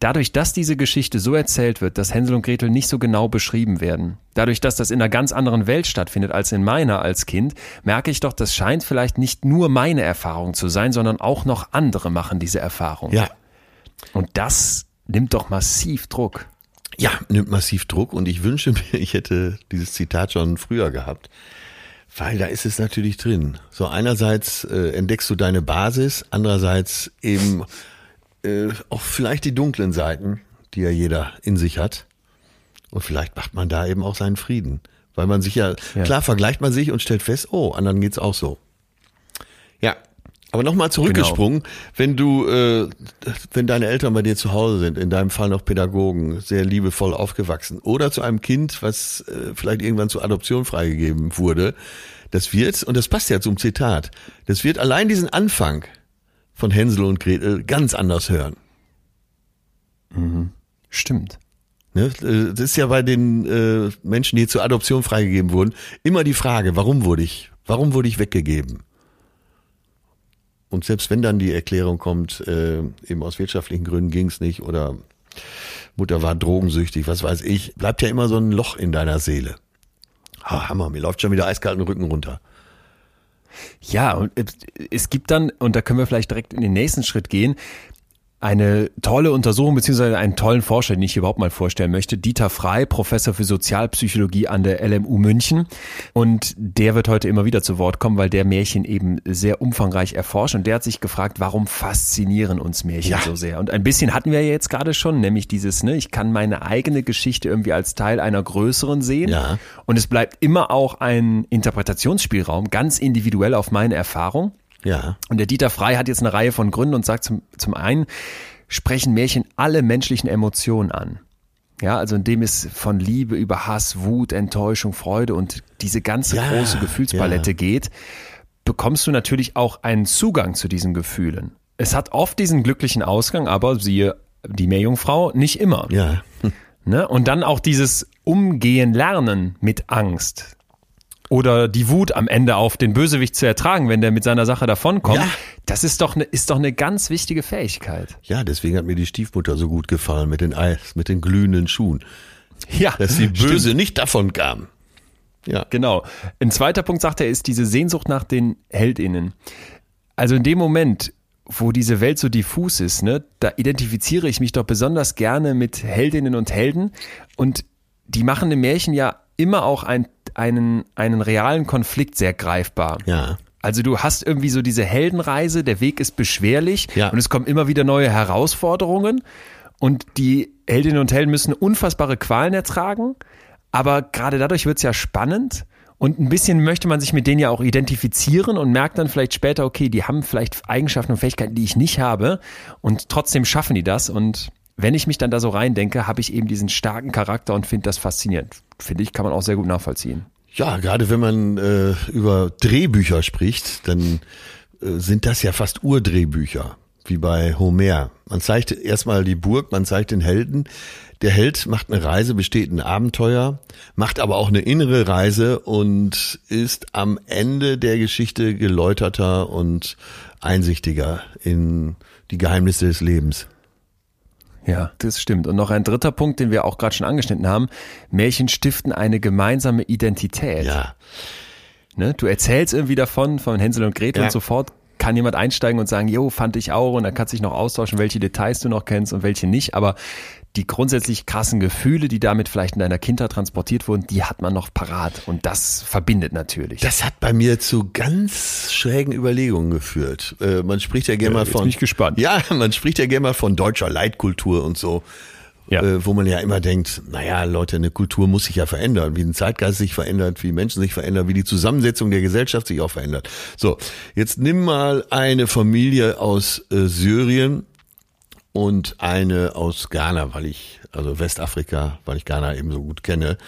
A: Dadurch, dass diese Geschichte so erzählt wird, dass Hänsel und Gretel nicht so genau beschrieben werden, dadurch, dass das in einer ganz anderen Welt stattfindet als in meiner als Kind, merke ich doch, das scheint vielleicht nicht nur meine Erfahrung zu sein, sondern auch noch andere machen diese Erfahrung.
B: Ja.
A: Und das nimmt doch massiv Druck.
B: Ja, nimmt massiv Druck und ich wünsche mir, ich hätte dieses Zitat schon früher gehabt. Weil da ist es natürlich drin. So einerseits äh, entdeckst du deine Basis, andererseits eben äh, auch vielleicht die dunklen Seiten, die ja jeder in sich hat. Und vielleicht macht man da eben auch seinen Frieden. Weil man sich ja, ja. klar vergleicht man sich und stellt fest, oh, anderen geht's auch so. Ja, aber nochmal zurückgesprungen, genau. wenn du, äh, wenn deine Eltern bei dir zu Hause sind, in deinem Fall noch Pädagogen, sehr liebevoll aufgewachsen, oder zu einem Kind, was äh, vielleicht irgendwann zur Adoption freigegeben wurde, das wird, und das passt ja zum Zitat, das wird allein diesen Anfang, von Hänsel und Gretel ganz anders hören.
A: Mhm. Stimmt.
B: Ne? Äh, das ist ja bei den äh, Menschen, die zur Adoption freigegeben wurden, immer die Frage, warum wurde ich, warum wurde ich weggegeben? Und selbst wenn dann die Erklärung kommt, äh, eben aus wirtschaftlichen Gründen ging es nicht oder Mutter war drogensüchtig, was weiß ich, bleibt ja immer so ein Loch in deiner Seele. Ah, Hammer, mir läuft schon wieder eiskalten Rücken runter.
A: Ja, und es gibt dann, und da können wir vielleicht direkt in den nächsten Schritt gehen, eine tolle Untersuchung beziehungsweise einen tollen Forscher, den ich überhaupt mal vorstellen möchte. Dieter Frei, Professor für Sozialpsychologie an der LMU München. Und der wird heute immer wieder zu Wort kommen, weil der Märchen eben sehr umfangreich erforscht. Und der hat sich gefragt, warum faszinieren uns Märchen ja. so sehr? Und ein bisschen hatten wir ja jetzt gerade schon, nämlich dieses, ne, ich kann meine eigene Geschichte irgendwie als Teil einer größeren sehen.
B: Ja.
A: Und es bleibt immer auch ein Interpretationsspielraum, ganz individuell auf meine Erfahrung.
B: Ja.
A: Und der Dieter Frei hat jetzt eine Reihe von Gründen und sagt zum, zum einen, sprechen Märchen alle menschlichen Emotionen an. Ja, also indem es von Liebe über Hass, Wut, Enttäuschung, Freude und diese ganze ja, große Gefühlspalette ja. geht, bekommst du natürlich auch einen Zugang zu diesen Gefühlen. Es hat oft diesen glücklichen Ausgang, aber siehe die Meerjungfrau nicht immer.
B: Ja.
A: Ne? Und dann auch dieses Umgehen lernen mit Angst oder die Wut am Ende auf den Bösewicht zu ertragen, wenn der mit seiner Sache davonkommt, ja. das ist doch, eine, ist doch eine ganz wichtige Fähigkeit.
B: Ja, deswegen hat mir die Stiefmutter so gut gefallen mit den Eis, mit den glühenden Schuhen.
A: Ja,
B: dass die Böse stimmt. nicht davon kam.
A: Ja. Genau. Ein zweiter Punkt sagt er, ist diese Sehnsucht nach den HeldInnen. Also in dem Moment, wo diese Welt so diffus ist, ne, da identifiziere ich mich doch besonders gerne mit Heldinnen und Helden und die machen im Märchen ja immer auch ein, einen, einen realen Konflikt sehr greifbar.
B: Ja.
A: Also du hast irgendwie so diese Heldenreise, der Weg ist beschwerlich
B: ja.
A: und es kommen immer wieder neue Herausforderungen und die Heldinnen und Helden müssen unfassbare Qualen ertragen, aber gerade dadurch wird es ja spannend und ein bisschen möchte man sich mit denen ja auch identifizieren und merkt dann vielleicht später, okay, die haben vielleicht Eigenschaften und Fähigkeiten, die ich nicht habe und trotzdem schaffen die das und wenn ich mich dann da so reindenke, habe ich eben diesen starken Charakter und finde das faszinierend. Finde ich, kann man auch sehr gut nachvollziehen.
B: Ja, gerade wenn man äh, über Drehbücher spricht, dann äh, sind das ja fast Urdrehbücher, wie bei Homer. Man zeigt erstmal die Burg, man zeigt den Helden. Der Held macht eine Reise, besteht ein Abenteuer, macht aber auch eine innere Reise und ist am Ende der Geschichte geläuterter und einsichtiger in die Geheimnisse des Lebens.
A: Ja, das stimmt. Und noch ein dritter Punkt, den wir auch gerade schon angeschnitten haben. Märchen stiften eine gemeinsame Identität.
B: Ja.
A: Ne? Du erzählst irgendwie davon, von Hänsel und Gretel ja. und sofort kann jemand einsteigen und sagen, jo, fand ich auch und dann kannst du dich noch austauschen, welche Details du noch kennst und welche nicht. Aber die grundsätzlich krassen Gefühle, die damit vielleicht in deiner Kindheit transportiert wurden, die hat man noch parat und das verbindet natürlich.
B: Das hat bei mir zu ganz schrägen Überlegungen geführt. Äh, man spricht ja gerne mal von.
A: Bin ich gespannt.
B: Ja, man spricht ja gerne mal von deutscher Leitkultur und so. Ja. Äh, wo man ja immer denkt, naja, Leute, eine Kultur muss sich ja verändern, wie ein Zeitgeist sich verändert, wie Menschen sich verändern, wie die Zusammensetzung der Gesellschaft sich auch verändert. So, jetzt nimm mal eine Familie aus äh, Syrien, und eine aus Ghana, weil ich, also Westafrika, weil ich Ghana eben so gut kenne.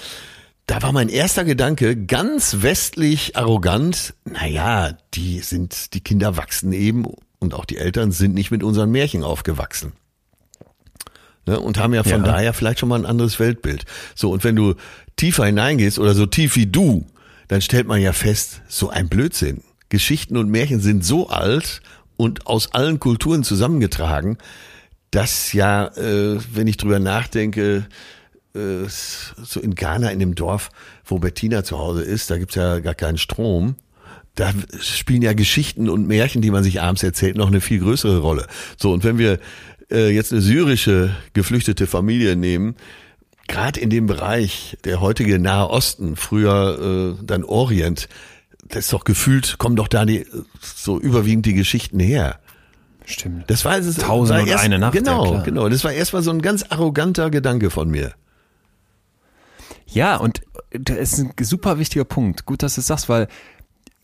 B: Da war mein erster Gedanke ganz westlich arrogant. Naja, die sind, die Kinder wachsen eben und auch die Eltern sind nicht mit unseren Märchen aufgewachsen. Ne, und haben ja von ja. daher vielleicht schon mal ein anderes Weltbild. So, und wenn du tiefer hineingehst oder so tief wie du, dann stellt man ja fest, so ein Blödsinn. Geschichten und Märchen sind so alt und aus allen Kulturen zusammengetragen, dass ja, äh, wenn ich drüber nachdenke, äh, so in Ghana, in dem Dorf, wo Bettina zu Hause ist, da gibt's ja gar keinen Strom. Da spielen ja Geschichten und Märchen, die man sich abends erzählt, noch eine viel größere Rolle. So, und wenn wir äh, jetzt eine syrische geflüchtete Familie nehmen, gerade in dem Bereich der heutige Nahe Osten, früher äh, dann Orient, das ist doch gefühlt, kommen doch da die so überwiegend die Geschichten her.
A: Stimmt.
B: Das war es.
A: Tausend und erst, eine Nacht.
B: Genau, ja, genau. Das war erstmal so ein ganz arroganter Gedanke von mir.
A: Ja, und das ist ein super wichtiger Punkt. Gut, dass du es sagst, weil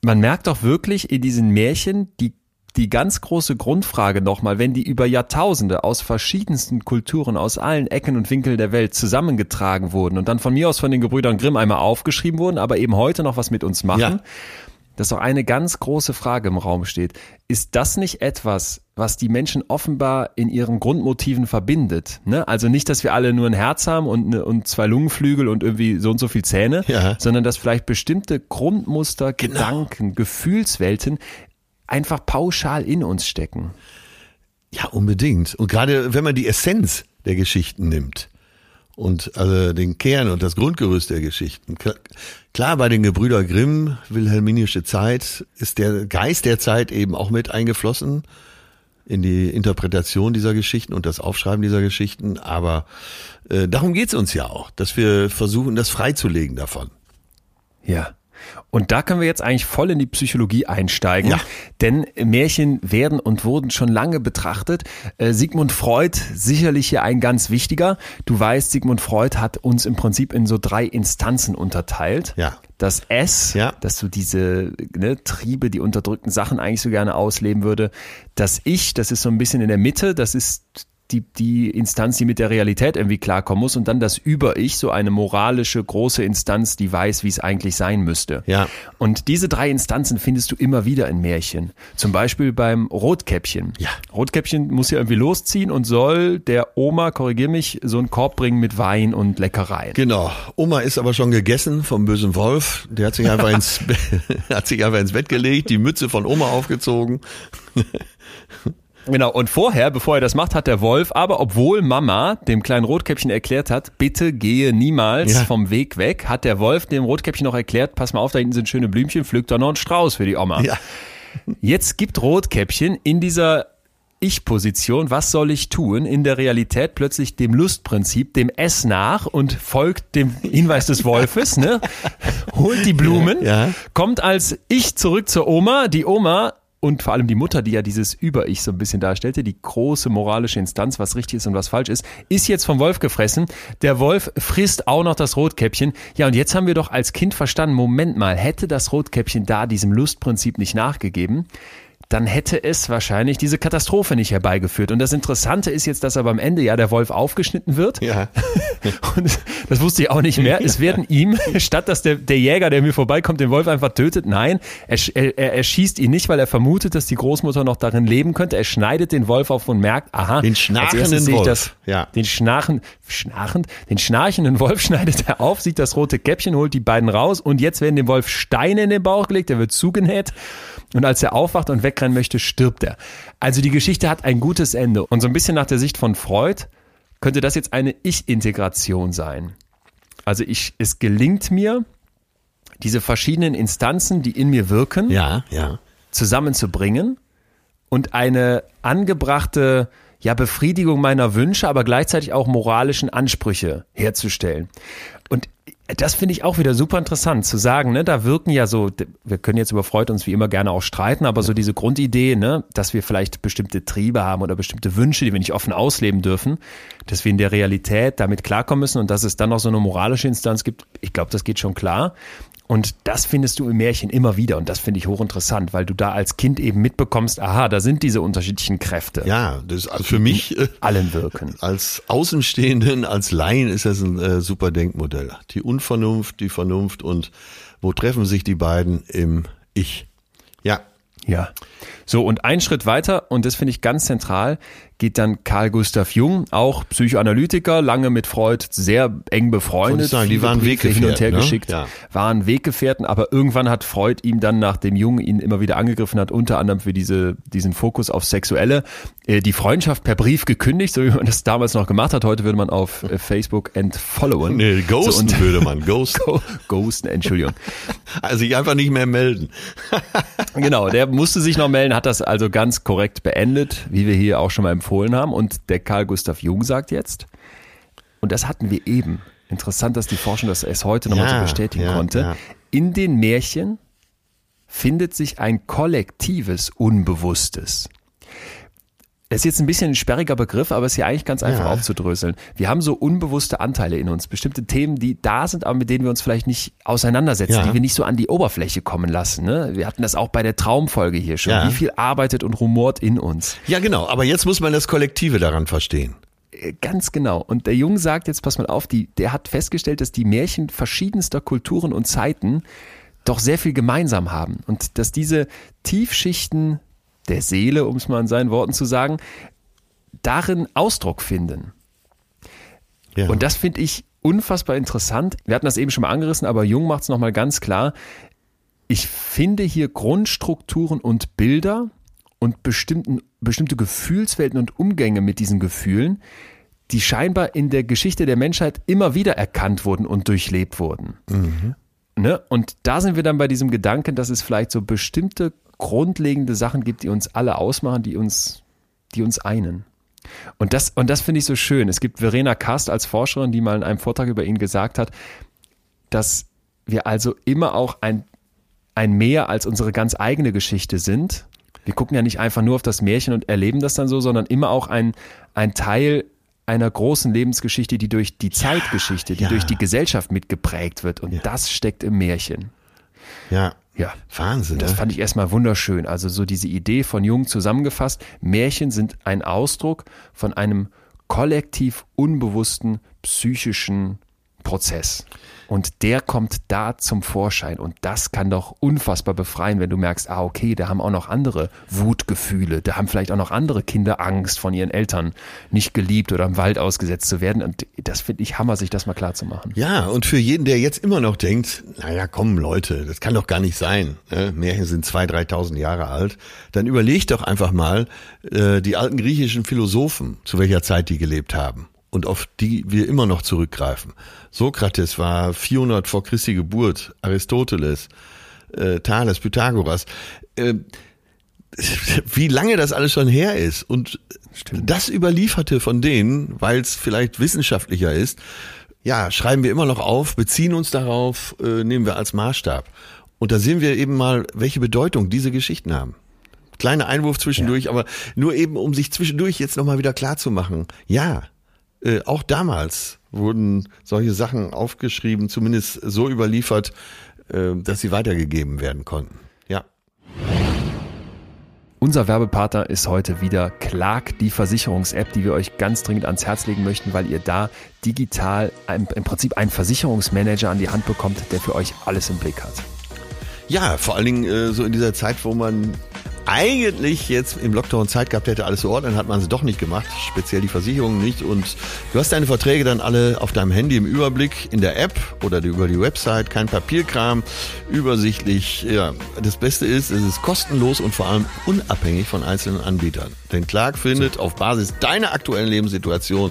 A: man merkt doch wirklich in diesen Märchen die die ganz große Grundfrage nochmal, wenn die über Jahrtausende aus verschiedensten Kulturen, aus allen Ecken und Winkeln der Welt zusammengetragen wurden und dann von mir aus von den Gebrüdern Grimm einmal aufgeschrieben wurden, aber eben heute noch was mit uns machen, ja dass doch eine ganz große Frage im Raum steht. Ist das nicht etwas, was die Menschen offenbar in ihren Grundmotiven verbindet? Ne? Also nicht, dass wir alle nur ein Herz haben und, ne, und zwei Lungenflügel und irgendwie so und so viel Zähne, ja. sondern dass vielleicht bestimmte Grundmuster, genau. Gedanken, Gefühlswelten einfach pauschal in uns stecken.
B: Ja, unbedingt. Und gerade wenn man die Essenz der Geschichten nimmt, und also den Kern und das Grundgerüst der Geschichten. Klar, bei den Gebrüder Grimm, Wilhelminische Zeit, ist der Geist der Zeit eben auch mit eingeflossen in die Interpretation dieser Geschichten und das Aufschreiben dieser Geschichten. Aber äh, darum geht's uns ja auch, dass wir versuchen, das freizulegen davon.
A: Ja. Und da können wir jetzt eigentlich voll in die Psychologie einsteigen, ja. denn Märchen werden und wurden schon lange betrachtet. Äh, Sigmund Freud sicherlich hier ein ganz wichtiger. Du weißt, Sigmund Freud hat uns im Prinzip in so drei Instanzen unterteilt.
B: Ja.
A: Das S, ja. dass du diese ne, Triebe, die unterdrückten Sachen eigentlich so gerne ausleben würde. Das Ich, das ist so ein bisschen in der Mitte, das ist die, die Instanz, die mit der Realität irgendwie klarkommen muss und dann das Über-Ich, so eine moralische große Instanz, die weiß, wie es eigentlich sein müsste.
B: Ja.
A: Und diese drei Instanzen findest du immer wieder in Märchen. Zum Beispiel beim Rotkäppchen.
B: Ja.
A: Rotkäppchen muss ja irgendwie losziehen und soll der Oma, korrigier mich, so einen Korb bringen mit Wein und Leckereien.
B: Genau. Oma ist aber schon gegessen vom bösen Wolf. Der hat sich einfach ins, hat sich einfach ins Bett gelegt, die Mütze von Oma aufgezogen.
A: Genau, und vorher, bevor er das macht, hat der Wolf, aber obwohl Mama dem kleinen Rotkäppchen erklärt hat, bitte gehe niemals ja. vom Weg weg, hat der Wolf dem Rotkäppchen noch erklärt, pass mal auf, da hinten sind schöne Blümchen, pflückt doch noch einen Strauß für die Oma. Ja. Jetzt gibt Rotkäppchen in dieser ich-Position, was soll ich tun, in der Realität plötzlich dem Lustprinzip, dem S nach und folgt dem Hinweis des Wolfes, ne? holt die Blumen, ja. kommt als Ich zurück zur Oma, die Oma und vor allem die Mutter, die ja dieses Über-Ich so ein bisschen darstellte, die große moralische Instanz, was richtig ist und was falsch ist, ist jetzt vom Wolf gefressen. Der Wolf frisst auch noch das Rotkäppchen. Ja, und jetzt haben wir doch als Kind verstanden, Moment mal, hätte das Rotkäppchen da diesem Lustprinzip nicht nachgegeben, dann hätte es wahrscheinlich diese Katastrophe nicht herbeigeführt. Und das Interessante ist jetzt, dass aber am Ende ja der Wolf aufgeschnitten wird.
B: Ja.
A: Und das wusste ich auch nicht mehr. Es werden ihm, statt dass der, der Jäger, der mir vorbeikommt, den Wolf einfach tötet, nein, er, er, er schießt ihn nicht, weil er vermutet, dass die Großmutter noch darin leben könnte. Er schneidet den Wolf auf und merkt, aha,
B: den schnarchenden Wolf. Das,
A: ja. Den schnarchen, schnarchend, den schnarchenden Wolf schneidet er auf, sieht das rote Käppchen, holt die beiden raus und jetzt werden dem Wolf Steine in den Bauch gelegt, er wird zugenäht und als er aufwacht und wegrennen möchte, stirbt er. Also die Geschichte hat ein gutes Ende. Und so ein bisschen nach der Sicht von Freud könnte das jetzt eine Ich-Integration sein. Also ich, es gelingt mir, diese verschiedenen Instanzen, die in mir wirken,
B: ja, ja.
A: zusammenzubringen und eine angebrachte ja, Befriedigung meiner Wünsche, aber gleichzeitig auch moralischen Ansprüche herzustellen. Und das finde ich auch wieder super interessant zu sagen, ne, da wirken ja so, wir können jetzt über Freud uns wie immer gerne auch streiten, aber so diese Grundidee, ne, dass wir vielleicht bestimmte Triebe haben oder bestimmte Wünsche, die wir nicht offen ausleben dürfen, dass wir in der Realität damit klarkommen müssen und dass es dann noch so eine moralische Instanz gibt, ich glaube, das geht schon klar. Und das findest du im Märchen immer wieder und das finde ich hochinteressant, weil du da als Kind eben mitbekommst, aha, da sind diese unterschiedlichen Kräfte.
B: Ja, das ist also für mich
A: äh, allen wirken.
B: Als Außenstehenden, als Laien ist das ein äh, super Denkmodell. Die Unvernunft, die Vernunft und wo treffen sich die beiden im Ich? Ja.
A: Ja. So, und ein Schritt weiter, und das finde ich ganz zentral, geht dann Karl Gustav Jung, auch Psychoanalytiker, lange mit Freud sehr eng befreundet.
B: Sagen, die waren Weggefährten. Hin und her
A: ne? geschickt, ja. waren Weggefährten, aber irgendwann hat Freud ihm dann, nachdem Jung ihn immer wieder angegriffen hat, unter anderem für diese, diesen Fokus auf Sexuelle, äh, die Freundschaft per Brief gekündigt, so wie man das damals noch gemacht hat. Heute würde man auf äh, Facebook entfollowen.
B: Nee, ghosten so, würde man, ghosten.
A: ghosten, Entschuldigung.
B: Also sich einfach nicht mehr melden.
A: genau, der musste sich noch melden, hat das also ganz korrekt beendet, wie wir hier auch schon mal empfohlen haben. Und der Karl Gustav Jung sagt jetzt, und das hatten wir eben, interessant, dass die Forschung das erst heute nochmal ja, so bestätigen ja, konnte, ja. in den Märchen findet sich ein kollektives Unbewusstes. Das ist jetzt ein bisschen ein sperriger Begriff, aber es ist ja eigentlich ganz einfach ja. aufzudröseln. Wir haben so unbewusste Anteile in uns, bestimmte Themen, die da sind, aber mit denen wir uns vielleicht nicht auseinandersetzen, ja. die wir nicht so an die Oberfläche kommen lassen. Ne? Wir hatten das auch bei der Traumfolge hier schon. Ja. Wie viel arbeitet und rumort in uns?
B: Ja, genau. Aber jetzt muss man das Kollektive daran verstehen.
A: Äh, ganz genau. Und der Junge sagt jetzt, pass mal auf, die, der hat festgestellt, dass die Märchen verschiedenster Kulturen und Zeiten doch sehr viel gemeinsam haben und dass diese Tiefschichten der Seele, um es mal in seinen Worten zu sagen, darin Ausdruck finden. Ja. Und das finde ich unfassbar interessant. Wir hatten das eben schon mal angerissen, aber Jung macht es nochmal ganz klar. Ich finde hier Grundstrukturen und Bilder und bestimmten, bestimmte Gefühlswelten und Umgänge mit diesen Gefühlen, die scheinbar in der Geschichte der Menschheit immer wieder erkannt wurden und durchlebt wurden. Mhm. Ne? Und da sind wir dann bei diesem Gedanken, dass es vielleicht so bestimmte grundlegende Sachen gibt, die uns alle ausmachen, die uns, die uns einen. Und das, und das finde ich so schön. Es gibt Verena Kast als Forscherin, die mal in einem Vortrag über ihn gesagt hat, dass wir also immer auch ein, ein Mehr als unsere ganz eigene Geschichte sind. Wir gucken ja nicht einfach nur auf das Märchen und erleben das dann so, sondern immer auch ein, ein Teil einer großen Lebensgeschichte, die durch die Zeitgeschichte, die ja. durch die Gesellschaft mitgeprägt wird. Und ja. das steckt im Märchen.
B: Ja. Ja. Wahnsinn.
A: Das ne? fand ich erstmal wunderschön. Also so diese Idee von Jung zusammengefasst. Märchen sind ein Ausdruck von einem kollektiv unbewussten psychischen Prozess. Und der kommt da zum Vorschein. Und das kann doch unfassbar befreien, wenn du merkst, ah, okay, da haben auch noch andere Wutgefühle. Da haben vielleicht auch noch andere Kinder Angst von ihren Eltern, nicht geliebt oder im Wald ausgesetzt zu werden. Und das finde ich Hammer, sich das mal klar zu machen.
B: Ja, und für jeden, der jetzt immer noch denkt, naja, komm, Leute, das kann doch gar nicht sein. Ne? Märchen sind zwei, dreitausend Jahre alt. Dann überleg doch einfach mal äh, die alten griechischen Philosophen, zu welcher Zeit die gelebt haben und auf die wir immer noch zurückgreifen. Sokrates war 400 vor Christi Geburt, Aristoteles, äh, Thales, Pythagoras. Äh, wie lange das alles schon her ist und Stimmt. das überlieferte von denen, weil es vielleicht wissenschaftlicher ist, ja, schreiben wir immer noch auf, beziehen uns darauf, äh, nehmen wir als Maßstab. Und da sehen wir eben mal, welche Bedeutung diese Geschichten haben. Kleiner Einwurf zwischendurch, ja. aber nur eben, um sich zwischendurch jetzt nochmal wieder klar zu machen. Ja, äh, auch damals wurden solche Sachen aufgeschrieben, zumindest so überliefert, äh, dass sie weitergegeben werden konnten. Ja.
A: Unser Werbepartner ist heute wieder Clark, die Versicherungs-App, die wir euch ganz dringend ans Herz legen möchten, weil ihr da digital im Prinzip einen Versicherungsmanager an die Hand bekommt, der für euch alles im Blick hat.
B: Ja, vor allen Dingen äh, so in dieser Zeit, wo man eigentlich jetzt im Lockdown Zeit gehabt hätte, alles zu ordnen, hat man es doch nicht gemacht, speziell die Versicherungen nicht. Und du hast deine Verträge dann alle auf deinem Handy im Überblick, in der App oder über die Website, kein Papierkram, übersichtlich. Ja, das Beste ist, es ist kostenlos und vor allem unabhängig von einzelnen Anbietern. Denn Clark findet auf Basis deiner aktuellen Lebenssituation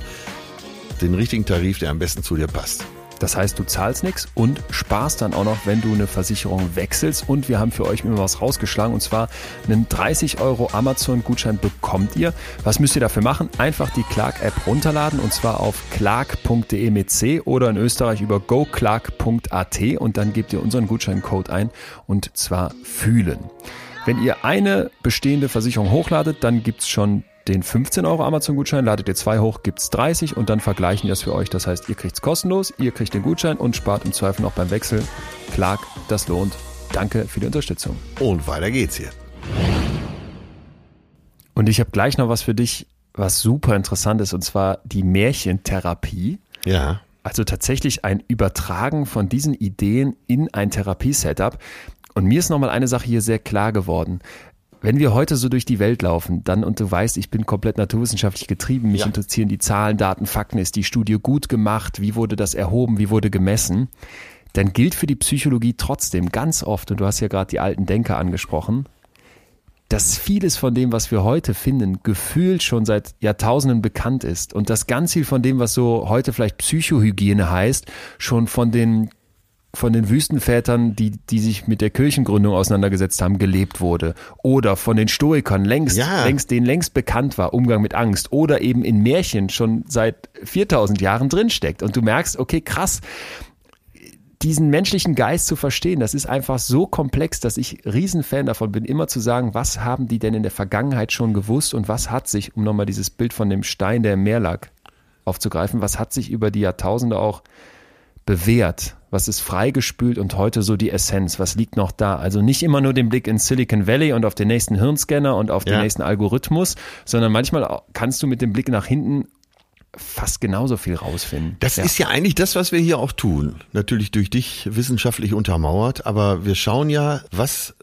B: den richtigen Tarif, der am besten zu dir passt.
A: Das heißt, du zahlst nichts und sparst dann auch noch, wenn du eine Versicherung wechselst. Und wir haben für euch immer was rausgeschlagen und zwar einen 30 Euro Amazon-Gutschein bekommt ihr. Was müsst ihr dafür machen? Einfach die Clark-App runterladen und zwar auf clark.de mit C oder in Österreich über goclark.at und dann gebt ihr unseren Gutscheincode ein und zwar fühlen. Wenn ihr eine bestehende Versicherung hochladet, dann gibt's schon den 15 Euro Amazon-Gutschein, ladet ihr zwei hoch, gibt's 30 und dann vergleichen wir es für euch. Das heißt, ihr kriegt's kostenlos, ihr kriegt den Gutschein und spart im Zweifel noch beim Wechsel. Clark, das lohnt. Danke für die Unterstützung.
B: Und weiter geht's hier.
A: Und ich habe gleich noch was für dich, was super interessant ist, und zwar die Märchentherapie.
B: Ja.
A: Also tatsächlich ein Übertragen von diesen Ideen in ein Therapiesetup. Und mir ist nochmal eine Sache hier sehr klar geworden. Wenn wir heute so durch die Welt laufen, dann, und du weißt, ich bin komplett naturwissenschaftlich getrieben, mich ja. interessieren die Zahlen, Daten, Fakten, ist die Studie gut gemacht, wie wurde das erhoben, wie wurde gemessen, dann gilt für die Psychologie trotzdem ganz oft, und du hast ja gerade die alten Denker angesprochen, dass vieles von dem, was wir heute finden, gefühlt schon seit Jahrtausenden bekannt ist. Und dass ganz viel von dem, was so heute vielleicht Psychohygiene heißt, schon von den von den Wüstenvätern, die, die sich mit der Kirchengründung auseinandergesetzt haben, gelebt wurde. Oder von den Stoikern längst, ja. längst, denen längst bekannt war, Umgang mit Angst. Oder eben in Märchen schon seit 4000 Jahren drinsteckt. Und du merkst, okay, krass, diesen menschlichen Geist zu verstehen, das ist einfach so komplex, dass ich Riesenfan davon bin, immer zu sagen, was haben die denn in der Vergangenheit schon gewusst und was hat sich, um nochmal dieses Bild von dem Stein, der im Meer lag, aufzugreifen, was hat sich über die Jahrtausende auch bewährt? Was ist freigespült und heute so die Essenz? Was liegt noch da? Also nicht immer nur den Blick in Silicon Valley und auf den nächsten Hirnscanner und auf den ja. nächsten Algorithmus, sondern manchmal kannst du mit dem Blick nach hinten fast genauso viel rausfinden.
B: Das ja. ist ja eigentlich das, was wir hier auch tun. Natürlich durch dich wissenschaftlich untermauert, aber wir schauen ja, was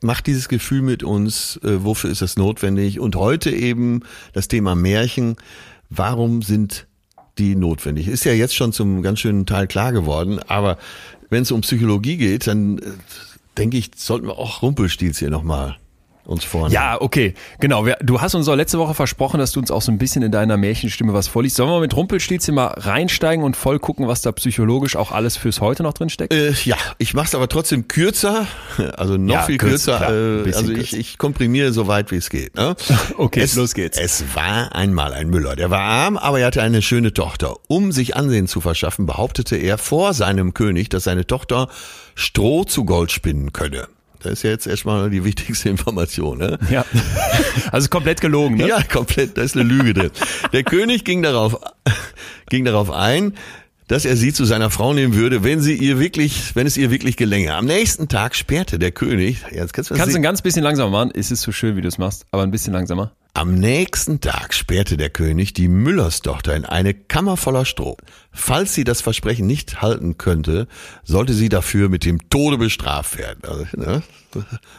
B: macht dieses Gefühl mit uns, äh, wofür ist es notwendig? Und heute eben das Thema Märchen. Warum sind die notwendig? Ist ja jetzt schon zum ganz schönen Teil klar geworden, aber wenn es um Psychologie geht, dann äh, denke ich, sollten wir auch Rumpelstilz hier nochmal uns vornehmen.
A: Ja, okay, genau. Du hast uns auch letzte Woche versprochen, dass du uns auch so ein bisschen in deiner Märchenstimme was vorliest. Sollen wir mit Rumpelstilzchen mal reinsteigen und voll gucken, was da psychologisch auch alles fürs Heute noch drin steckt?
B: Äh, ja, ich mache es aber trotzdem kürzer, also noch ja, viel kürzer. kürzer äh, also ich, ich komprimiere so weit wie es geht. Ne?
A: okay, es, los geht's.
B: Es war einmal ein Müller, der war arm, aber er hatte eine schöne Tochter. Um sich Ansehen zu verschaffen, behauptete er vor seinem König, dass seine Tochter Stroh zu Gold spinnen könne. Das ist ja jetzt erstmal die wichtigste Information. Ne?
A: Ja, also komplett gelogen. Ne?
B: Ja, komplett, da ist eine Lüge drin. Der König ging darauf, ging darauf ein, dass er sie zu seiner Frau nehmen würde, wenn sie ihr wirklich, wenn es ihr wirklich gelänge. Am nächsten Tag sperrte der König.
A: Jetzt kannst du, kannst du ein ganz bisschen langsamer machen. Es ist so schön, wie du es machst, aber ein bisschen langsamer.
B: Am nächsten Tag sperrte der König die Müllerstochter in eine Kammer voller Stroh. Falls sie das Versprechen nicht halten könnte, sollte sie dafür mit dem Tode bestraft werden. Also, ne?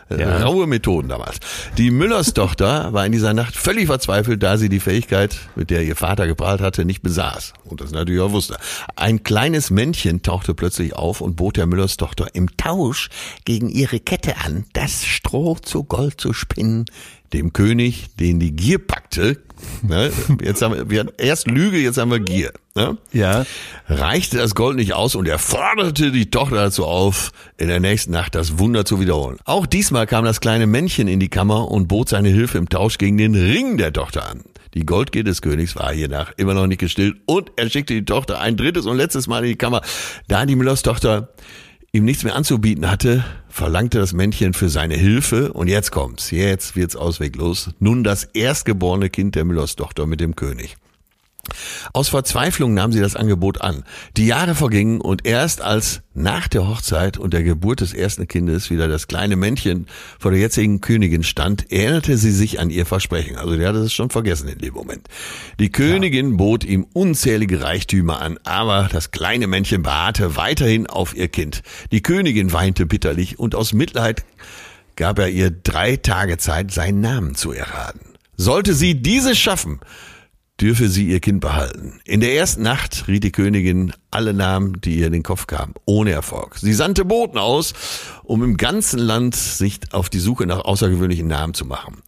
B: ja. Raue Methoden damals. Die Müllerstochter war in dieser Nacht völlig verzweifelt, da sie die Fähigkeit, mit der ihr Vater geprahlt hatte, nicht besaß. Und das natürlich auch wusste. Ein kleines Männchen tauchte plötzlich auf und bot der Müllerstochter im Tausch gegen ihre Kette an, das Stroh zu Gold zu spinnen, dem König, den die Gier packte, ne, jetzt haben wir, wir hatten erst Lüge, jetzt haben wir Gier, ne,
A: ja.
B: reichte das Gold nicht aus und er forderte die Tochter dazu auf, in der nächsten Nacht das Wunder zu wiederholen. Auch diesmal kam das kleine Männchen in die Kammer und bot seine Hilfe im Tausch gegen den Ring der Tochter an. Die Goldgier des Königs war hiernach immer noch nicht gestillt und er schickte die Tochter ein drittes und letztes Mal in die Kammer. Da die Müllers Tochter ihm nichts mehr anzubieten hatte, verlangte das Männchen für seine Hilfe. Und jetzt kommt's, jetzt wird's ausweglos, nun das erstgeborene Kind der Müllerstochter mit dem König. Aus Verzweiflung nahm sie das Angebot an. Die Jahre vergingen und erst als nach der Hochzeit und der Geburt des ersten Kindes wieder das kleine Männchen vor der jetzigen Königin stand, erinnerte sie sich an ihr Versprechen. Also die hatte es schon vergessen in dem Moment. Die Königin bot ihm unzählige Reichtümer an, aber das kleine Männchen beharrte weiterhin auf ihr Kind. Die Königin weinte bitterlich und aus Mitleid gab er ihr drei Tage Zeit, seinen Namen zu erraten. Sollte sie dieses schaffen, dürfe sie ihr Kind behalten. In der ersten Nacht riet die Königin alle Namen, die ihr in den Kopf kamen, ohne Erfolg. Sie sandte Boten aus, um im ganzen Land sich auf die Suche nach außergewöhnlichen Namen zu machen.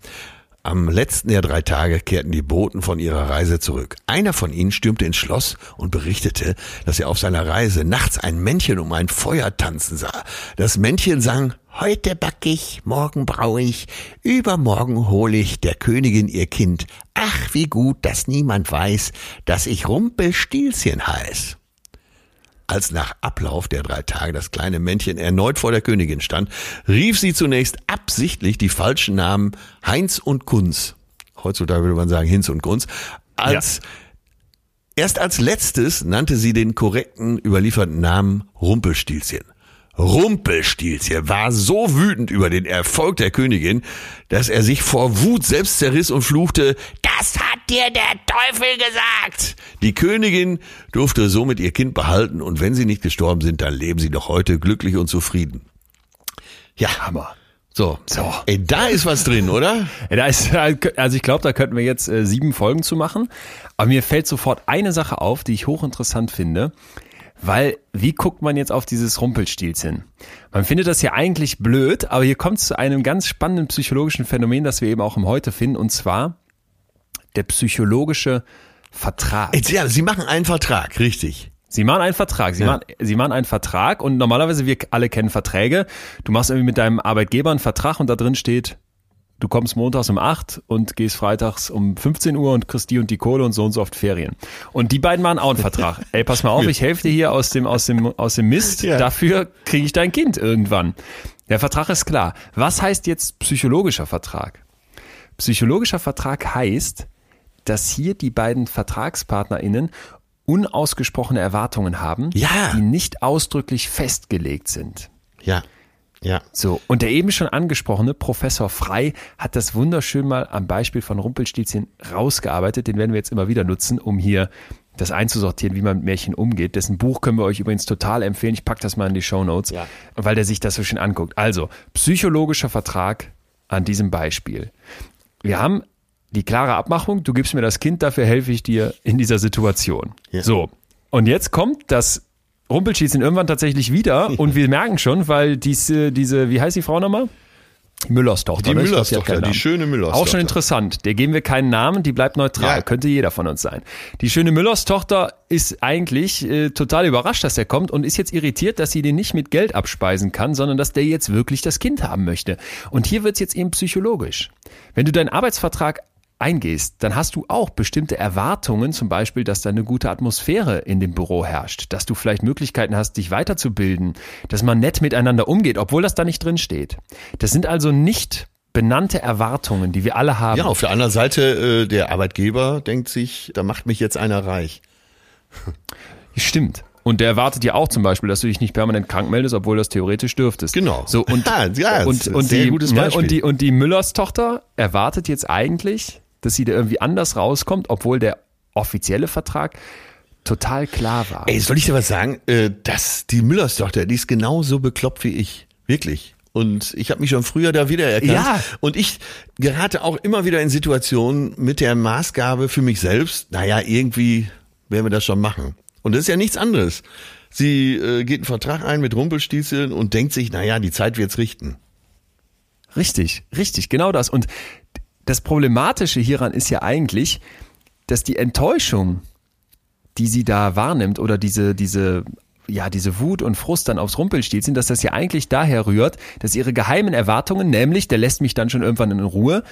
B: Am letzten der drei Tage kehrten die Boten von ihrer Reise zurück. Einer von ihnen stürmte ins Schloss und berichtete, dass er auf seiner Reise nachts ein Männchen um ein Feuer tanzen sah. Das Männchen sang Heute back ich, morgen brau ich, übermorgen hol ich der Königin ihr Kind. Ach, wie gut, dass niemand weiß, dass ich Rumpelstilzchen heiß. Als nach Ablauf der drei Tage das kleine Männchen erneut vor der Königin stand, rief sie zunächst absichtlich die falschen Namen Heinz und Kunz. heutzutage würde man sagen Hinz und Grunz, als ja. erst als letztes nannte sie den korrekten überlieferten Namen Rumpelstilzchen. Rumpelstilzchen war so wütend über den Erfolg der Königin, dass er sich vor Wut selbst zerriss und fluchte, das hat dir der Teufel gesagt. Die Königin durfte somit ihr Kind behalten und wenn sie nicht gestorben sind, dann leben sie doch heute glücklich und zufrieden. Ja, Hammer. So, so. Ey, da ist was drin, oder?
A: Ja, da ist, also ich glaube, da könnten wir jetzt äh, sieben Folgen zu machen. Aber mir fällt sofort eine Sache auf, die ich hochinteressant finde. Weil, wie guckt man jetzt auf dieses Rumpelstilzchen? Man findet das ja eigentlich blöd, aber hier kommt es zu einem ganz spannenden psychologischen Phänomen, das wir eben auch im Heute finden, und zwar der psychologische Vertrag.
B: Ja, Sie machen einen Vertrag, richtig.
A: Sie machen einen Vertrag. Sie, ja. machen, Sie machen einen Vertrag und normalerweise, wir alle kennen Verträge. Du machst irgendwie mit deinem Arbeitgeber einen Vertrag und da drin steht, du kommst montags um 8 und gehst freitags um 15 Uhr und kriegst die und die Kohle und so und so oft Ferien. Und die beiden machen auch einen Vertrag. Ey, pass mal auf, ich helfe dir hier aus dem, aus dem, aus dem Mist. Ja. Dafür kriege ich dein Kind irgendwann. Der Vertrag ist klar. Was heißt jetzt psychologischer Vertrag? Psychologischer Vertrag heißt, dass hier die beiden VertragspartnerInnen unausgesprochene Erwartungen haben, ja. die nicht ausdrücklich festgelegt sind.
B: Ja. Ja.
A: So, und der eben schon angesprochene Professor Frei hat das wunderschön mal am Beispiel von Rumpelstilzchen rausgearbeitet. Den werden wir jetzt immer wieder nutzen, um hier das einzusortieren, wie man mit Märchen umgeht. Dessen Buch können wir euch übrigens total empfehlen. Ich packe das mal in die Show Notes, ja. weil der sich das so schön anguckt. Also, psychologischer Vertrag an diesem Beispiel. Wir haben die klare Abmachung, du gibst mir das Kind, dafür helfe ich dir in dieser Situation. Ja. So. Und jetzt kommt das Rumpelschießen irgendwann tatsächlich wieder und wir merken schon, weil diese, diese, wie heißt die Frau nochmal? Müllers Tochter.
B: Die ne? Müllers Tochter, die schöne Müllers
A: Auch schon interessant. Der geben wir keinen Namen, die bleibt neutral. Ja. Könnte jeder von uns sein. Die schöne Müllers Tochter ist eigentlich äh, total überrascht, dass der kommt und ist jetzt irritiert, dass sie den nicht mit Geld abspeisen kann, sondern dass der jetzt wirklich das Kind haben möchte. Und hier wird's jetzt eben psychologisch. Wenn du deinen Arbeitsvertrag eingehst, dann hast du auch bestimmte Erwartungen, zum Beispiel, dass da eine gute Atmosphäre in dem Büro herrscht, dass du vielleicht Möglichkeiten hast, dich weiterzubilden, dass man nett miteinander umgeht, obwohl das da nicht drin steht. Das sind also nicht benannte Erwartungen, die wir alle haben.
B: Ja, auf der anderen Seite, äh, der Arbeitgeber denkt sich, da macht mich jetzt einer reich.
A: Stimmt. Und der erwartet ja auch zum Beispiel, dass du dich nicht permanent krank meldest, obwohl das theoretisch dürftest.
B: Genau.
A: So und ja, ja, und, und, die, ne, und die und die Müllers Tochter erwartet jetzt eigentlich, dass sie da irgendwie anders rauskommt, obwohl der offizielle Vertrag total klar war.
B: Ey, soll ich dir was sagen? Äh, dass die Müllers Tochter, die ist genauso bekloppt wie ich. Wirklich. Und ich habe mich schon früher da wiedererkannt. Ja. Und ich gerate auch immer wieder in Situationen mit der Maßgabe für mich selbst, naja, irgendwie werden wir das schon machen. Und das ist ja nichts anderes. Sie äh, geht einen Vertrag ein mit Rumpelstilzchen und denkt sich, naja, die Zeit wird's richten.
A: Richtig, richtig, genau das. Und das Problematische hieran ist ja eigentlich, dass die Enttäuschung, die sie da wahrnimmt oder diese, diese, ja, diese Wut und Frust dann aufs Rumpelstilzchen, dass das ja eigentlich daher rührt, dass ihre geheimen Erwartungen, nämlich, der lässt mich dann schon irgendwann in Ruhe,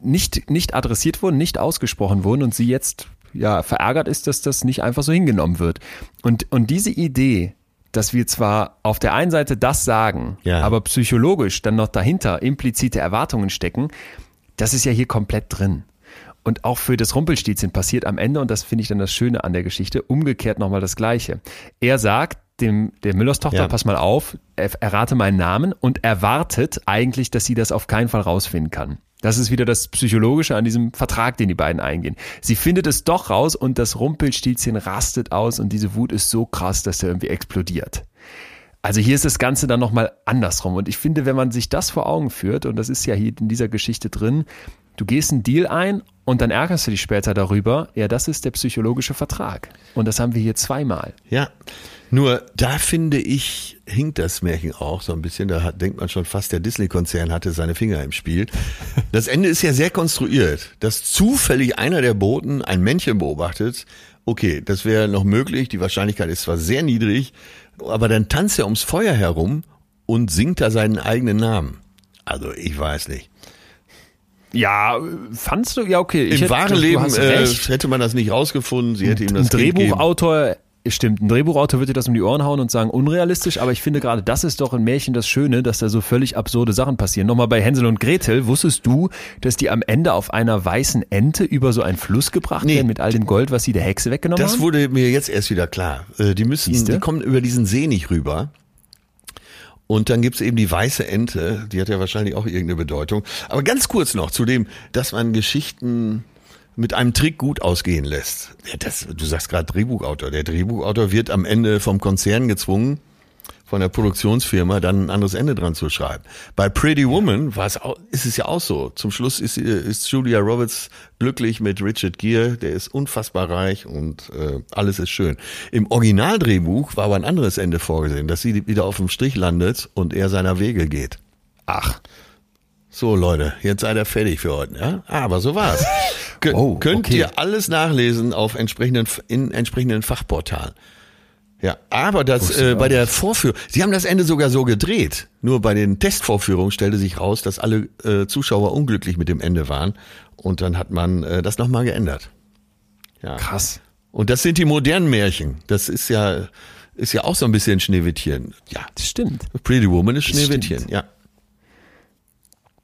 A: nicht, nicht adressiert wurden, nicht ausgesprochen wurden und sie jetzt, ja, verärgert ist, dass das nicht einfach so hingenommen wird. Und, und diese Idee, dass wir zwar auf der einen Seite das sagen, ja. aber psychologisch dann noch dahinter implizite Erwartungen stecken, das ist ja hier komplett drin. Und auch für das Rumpelstilzchen passiert am Ende, und das finde ich dann das Schöne an der Geschichte, umgekehrt nochmal das Gleiche. Er sagt dem, der Müllers Tochter, ja. pass mal auf, er, errate meinen Namen und erwartet eigentlich, dass sie das auf keinen Fall rausfinden kann. Das ist wieder das Psychologische an diesem Vertrag, den die beiden eingehen. Sie findet es doch raus und das Rumpelstilzchen rastet aus und diese Wut ist so krass, dass er irgendwie explodiert. Also hier ist das Ganze dann nochmal andersrum. Und ich finde, wenn man sich das vor Augen führt, und das ist ja hier in dieser Geschichte drin, du gehst einen Deal ein und dann ärgerst du dich später darüber, ja, das ist der psychologische Vertrag. Und das haben wir hier zweimal.
B: Ja. Nur da finde ich, hinkt das Märchen auch so ein bisschen. Da hat, denkt man schon fast, der Disney-Konzern hatte seine Finger im Spiel. Das Ende ist ja sehr konstruiert, dass zufällig einer der Boten ein Männchen beobachtet. Okay, das wäre noch möglich. Die Wahrscheinlichkeit ist zwar sehr niedrig, aber dann tanzt er ums Feuer herum und singt da seinen eigenen Namen. Also ich weiß nicht.
A: Ja, fandst du? Ja, okay.
B: Im hätte, wahren Leben äh, hätte man das nicht rausgefunden. Sie hätte ihm das
A: Drehbuchautor Stimmt, ein Drehbuchautor wird dir das um die Ohren hauen und sagen, unrealistisch, aber ich finde gerade, das ist doch ein Märchen das Schöne, dass da so völlig absurde Sachen passieren. Nochmal bei Hänsel und Gretel, wusstest du, dass die am Ende auf einer weißen Ente über so einen Fluss gebracht nee, werden mit all dem Gold, was sie der Hexe weggenommen
B: das
A: haben?
B: Das wurde mir jetzt erst wieder klar. Äh, die müssen, Siehste? die kommen über diesen See nicht rüber. Und dann gibt's eben die weiße Ente, die hat ja wahrscheinlich auch irgendeine Bedeutung. Aber ganz kurz noch zu dem, dass man Geschichten mit einem Trick gut ausgehen lässt. Ja, das, du sagst gerade Drehbuchautor. Der Drehbuchautor wird am Ende vom Konzern gezwungen, von der Produktionsfirma dann ein anderes Ende dran zu schreiben. Bei Pretty Woman war es auch, ist es ja auch so. Zum Schluss ist, ist Julia Roberts glücklich mit Richard Gere, der ist unfassbar reich und äh, alles ist schön. Im Originaldrehbuch war aber ein anderes Ende vorgesehen, dass sie wieder auf dem Strich landet und er seiner Wege geht. Ach. So Leute, jetzt seid ihr fertig für heute, ja? Ah, aber so war's. Kön oh, könnt okay. ihr alles nachlesen auf entsprechenden in entsprechenden Fachportalen. Ja, aber das äh, bei der Vorführung, sie haben das Ende sogar so gedreht. Nur bei den Testvorführungen stellte sich raus, dass alle äh, Zuschauer unglücklich mit dem Ende waren und dann hat man äh, das nochmal geändert.
A: Ja. Krass.
B: Und das sind die modernen Märchen. Das ist ja ist ja auch so ein bisschen Schneewittchen. Ja,
A: das stimmt.
B: Pretty Woman ist Schneewittchen, ja.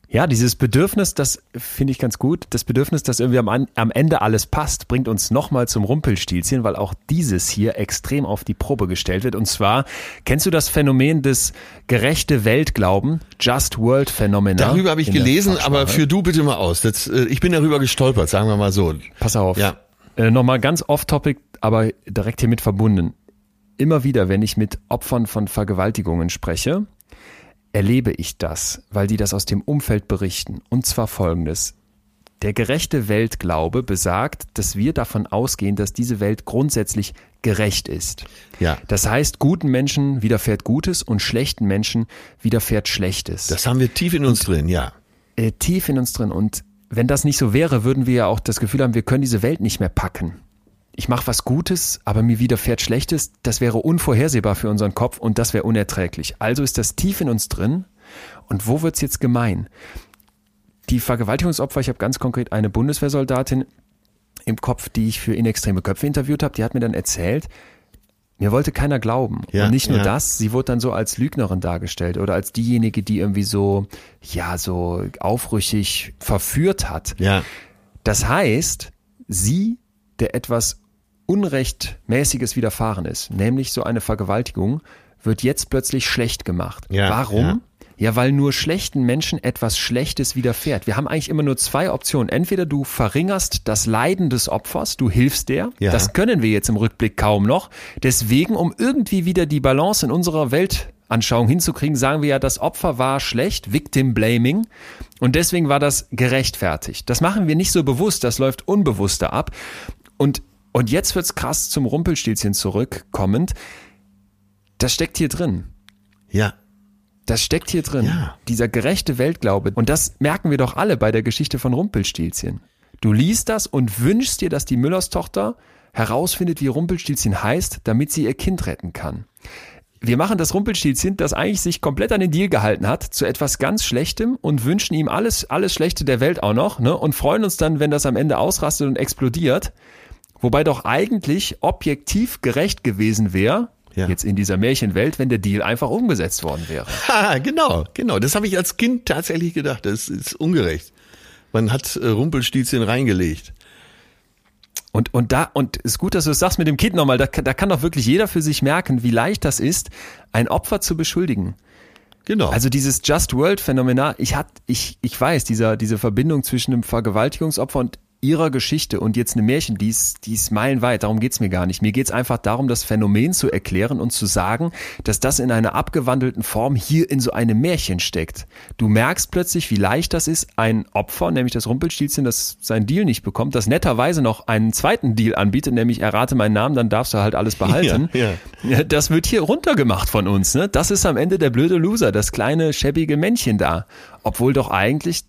A: Ja, dieses Bedürfnis, das finde ich ganz gut. Das Bedürfnis, dass irgendwie am, am Ende alles passt, bringt uns nochmal zum Rumpelstilzchen, weil auch dieses hier extrem auf die Probe gestellt wird. Und zwar, kennst du das Phänomen des gerechte Weltglauben, Just World Phänomen?
B: Darüber habe ich gelesen, aber für du bitte mal aus. Das, äh, ich bin darüber gestolpert, sagen wir mal so.
A: Pass auf. Ja. Äh, nochmal ganz off-topic, aber direkt hiermit verbunden. Immer wieder, wenn ich mit Opfern von Vergewaltigungen spreche, erlebe ich das, weil die das aus dem Umfeld berichten. Und zwar folgendes. Der gerechte Weltglaube besagt, dass wir davon ausgehen, dass diese Welt grundsätzlich gerecht ist. Ja. Das heißt, guten Menschen widerfährt Gutes und schlechten Menschen widerfährt Schlechtes.
B: Das haben wir tief in uns und, drin, ja.
A: Äh, tief in uns drin. Und wenn das nicht so wäre, würden wir ja auch das Gefühl haben, wir können diese Welt nicht mehr packen ich mache was Gutes, aber mir widerfährt Schlechtes, das wäre unvorhersehbar für unseren Kopf und das wäre unerträglich. Also ist das tief in uns drin. Und wo wird's jetzt gemein? Die Vergewaltigungsopfer, ich habe ganz konkret eine Bundeswehrsoldatin im Kopf, die ich für inextreme Köpfe interviewt habe, die hat mir dann erzählt, mir wollte keiner glauben. Ja, und nicht nur ja. das, sie wurde dann so als Lügnerin dargestellt oder als diejenige, die irgendwie so, ja, so aufrüchig verführt hat. Ja. Das heißt, sie, der etwas Unrechtmäßiges widerfahren ist, nämlich so eine Vergewaltigung, wird jetzt plötzlich schlecht gemacht. Ja, Warum? Ja. Ja, weil nur schlechten Menschen etwas Schlechtes widerfährt. Wir haben eigentlich immer nur zwei Optionen. Entweder du verringerst das Leiden des Opfers, du hilfst der. Ja. Das können wir jetzt im Rückblick kaum noch. Deswegen, um irgendwie wieder die Balance in unserer Weltanschauung hinzukriegen, sagen wir ja, das Opfer war schlecht, Victim Blaming. Und deswegen war das gerechtfertigt. Das machen wir nicht so bewusst, das läuft unbewusster ab. Und und jetzt wird's krass zum Rumpelstilzchen zurückkommend. Das steckt hier drin.
B: Ja.
A: Das steckt hier drin. Ja. Dieser gerechte Weltglaube. Und das merken wir doch alle bei der Geschichte von Rumpelstilzchen. Du liest das und wünschst dir, dass die Müllers Tochter herausfindet, wie Rumpelstilzchen heißt, damit sie ihr Kind retten kann. Wir machen das Rumpelstilzchen, das eigentlich sich komplett an den Deal gehalten hat, zu etwas ganz Schlechtem und wünschen ihm alles, alles Schlechte der Welt auch noch, ne? Und freuen uns dann, wenn das am Ende ausrastet und explodiert. Wobei doch eigentlich objektiv gerecht gewesen wäre, ja. jetzt in dieser Märchenwelt, wenn der Deal einfach umgesetzt worden wäre.
B: Ha, genau, genau. Das habe ich als Kind tatsächlich gedacht. Das ist ungerecht. Man hat äh, Rumpelstilzchen reingelegt.
A: Und, und da, und ist gut, dass du es sagst mit dem Kind nochmal, da, da kann doch wirklich jeder für sich merken, wie leicht das ist, ein Opfer zu beschuldigen. Genau. Also dieses Just World Phänomen, ich hat, ich, ich weiß, dieser, diese Verbindung zwischen einem Vergewaltigungsopfer und ihrer Geschichte und jetzt eine Märchen, die ist, die ist meilenweit, darum geht's mir gar nicht. Mir geht's einfach darum, das Phänomen zu erklären und zu sagen, dass das in einer abgewandelten Form hier in so einem Märchen steckt. Du merkst plötzlich, wie leicht das ist, ein Opfer, nämlich das Rumpelstilzchen, das seinen Deal nicht bekommt, das netterweise noch einen zweiten Deal anbietet, nämlich errate meinen Namen, dann darfst du halt alles behalten. Ja, ja. Das wird hier runtergemacht von uns. Ne? Das ist am Ende der blöde Loser, das kleine, schäbige Männchen da. Obwohl doch eigentlich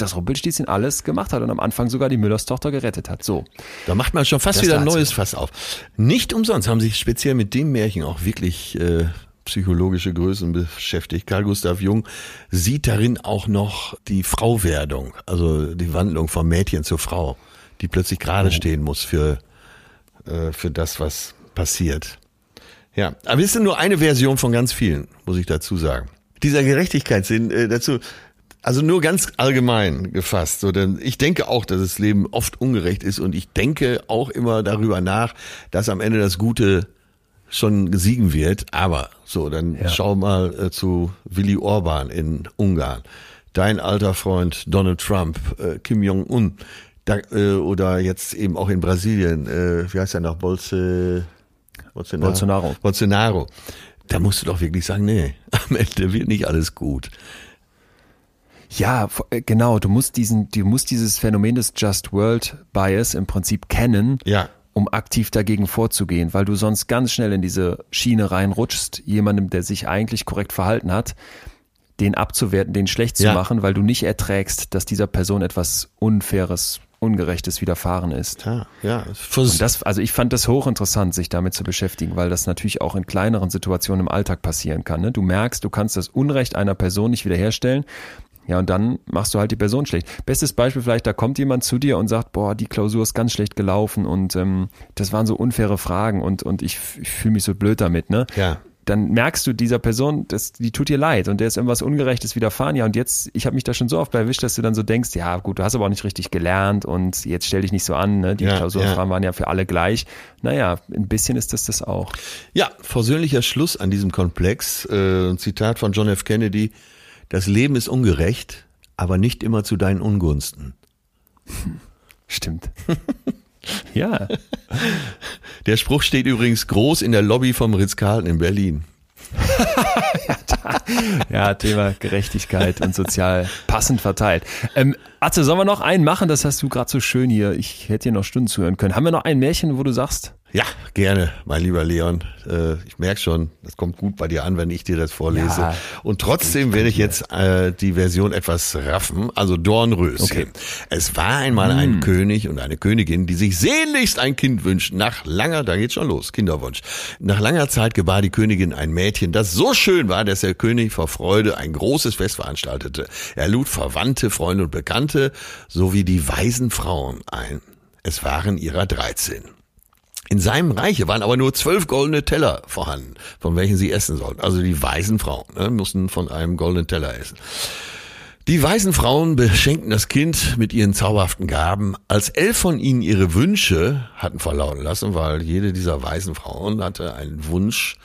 A: das Rumpelstilzchen alles gemacht hat und am Anfang sogar die Müllers Tochter gerettet hat. So.
B: Da macht man schon fast das wieder ein neues Fass auf. Nicht umsonst haben sich speziell mit dem Märchen auch wirklich äh, psychologische Größen beschäftigt. Karl Gustav Jung sieht darin auch noch die Frauwerdung, also die Wandlung vom Mädchen zur Frau, die plötzlich gerade oh. stehen muss für, äh, für das, was passiert. Ja, aber es ist nur eine Version von ganz vielen, muss ich dazu sagen. Dieser Gerechtigkeitssinn äh, dazu, also nur ganz allgemein gefasst. So, denn ich denke auch, dass das Leben oft ungerecht ist und ich denke auch immer darüber nach, dass am Ende das Gute schon siegen wird. Aber so, dann ja. schau mal äh, zu Willy Orban in Ungarn. Dein alter Freund Donald Trump, äh, Kim Jong-un, äh, oder jetzt eben auch in Brasilien, äh, wie heißt er noch, Bolse,
A: Bolsonaro. Bolsonaro.
B: Bolsonaro. Da musst du doch wirklich sagen, nee, am Ende wird nicht alles gut.
A: Ja, äh, genau. Du musst diesen, du musst dieses Phänomen des Just World Bias im Prinzip kennen.
B: Ja
A: um aktiv dagegen vorzugehen, weil du sonst ganz schnell in diese Schiene reinrutschst, jemandem, der sich eigentlich korrekt verhalten hat, den abzuwerten, den schlecht zu ja. machen, weil du nicht erträgst, dass dieser Person etwas Unfaires, Ungerechtes widerfahren ist.
B: Ja, ja.
A: Und das, also ich fand das hochinteressant, sich damit zu beschäftigen, weil das natürlich auch in kleineren Situationen im Alltag passieren kann. Ne? Du merkst, du kannst das Unrecht einer Person nicht wiederherstellen ja, und dann machst du halt die Person schlecht. Bestes Beispiel vielleicht, da kommt jemand zu dir und sagt, boah, die Klausur ist ganz schlecht gelaufen und ähm, das waren so unfaire Fragen und, und ich, ich fühle mich so blöd damit, ne?
B: Ja
A: dann merkst du dieser Person, das, die tut dir leid und der ist irgendwas Ungerechtes widerfahren. Ja, und jetzt, ich habe mich da schon so oft bei erwischt, dass du dann so denkst, ja gut, du hast aber auch nicht richtig gelernt und jetzt stell dich nicht so an, ne? Die ja, Klausurfragen ja. waren ja für alle gleich. Naja, ein bisschen ist das das auch.
B: Ja, versöhnlicher Schluss an diesem Komplex. Äh, ein Zitat von John F. Kennedy. Das Leben ist ungerecht, aber nicht immer zu deinen Ungunsten.
A: Stimmt. ja.
B: Der Spruch steht übrigens groß in der Lobby vom Ritz-Carlton in Berlin.
A: ja, Thema Gerechtigkeit und sozial passend verteilt. Ähm, Atze, sollen wir noch einen machen? Das hast du gerade so schön hier. Ich hätte hier noch Stunden zuhören können. Haben wir noch ein Märchen, wo du sagst?
B: Ja, gerne, mein lieber Leon. Äh, ich merke schon, das kommt gut bei dir an, wenn ich dir das vorlese. Ja, und trotzdem werde ich jetzt äh, die Version etwas raffen, also Dornröschen. Okay. Es war einmal ein hm. König und eine Königin, die sich sehnlichst ein Kind wünschten. Nach langer, da geht's schon los, Kinderwunsch. Nach langer Zeit gebar die Königin ein Mädchen, das so schön war, dass der König vor Freude ein großes Fest veranstaltete. Er lud Verwandte, Freunde und Bekannte sowie die weisen Frauen ein. Es waren ihrer dreizehn. In seinem Reiche waren aber nur zwölf goldene Teller vorhanden, von welchen sie essen sollten. Also die weisen Frauen ne, mussten von einem goldenen Teller essen. Die weisen Frauen beschenkten das Kind mit ihren zauberhaften Gaben. Als elf von ihnen ihre Wünsche hatten verlauten lassen, weil jede dieser weisen Frauen hatte einen Wunsch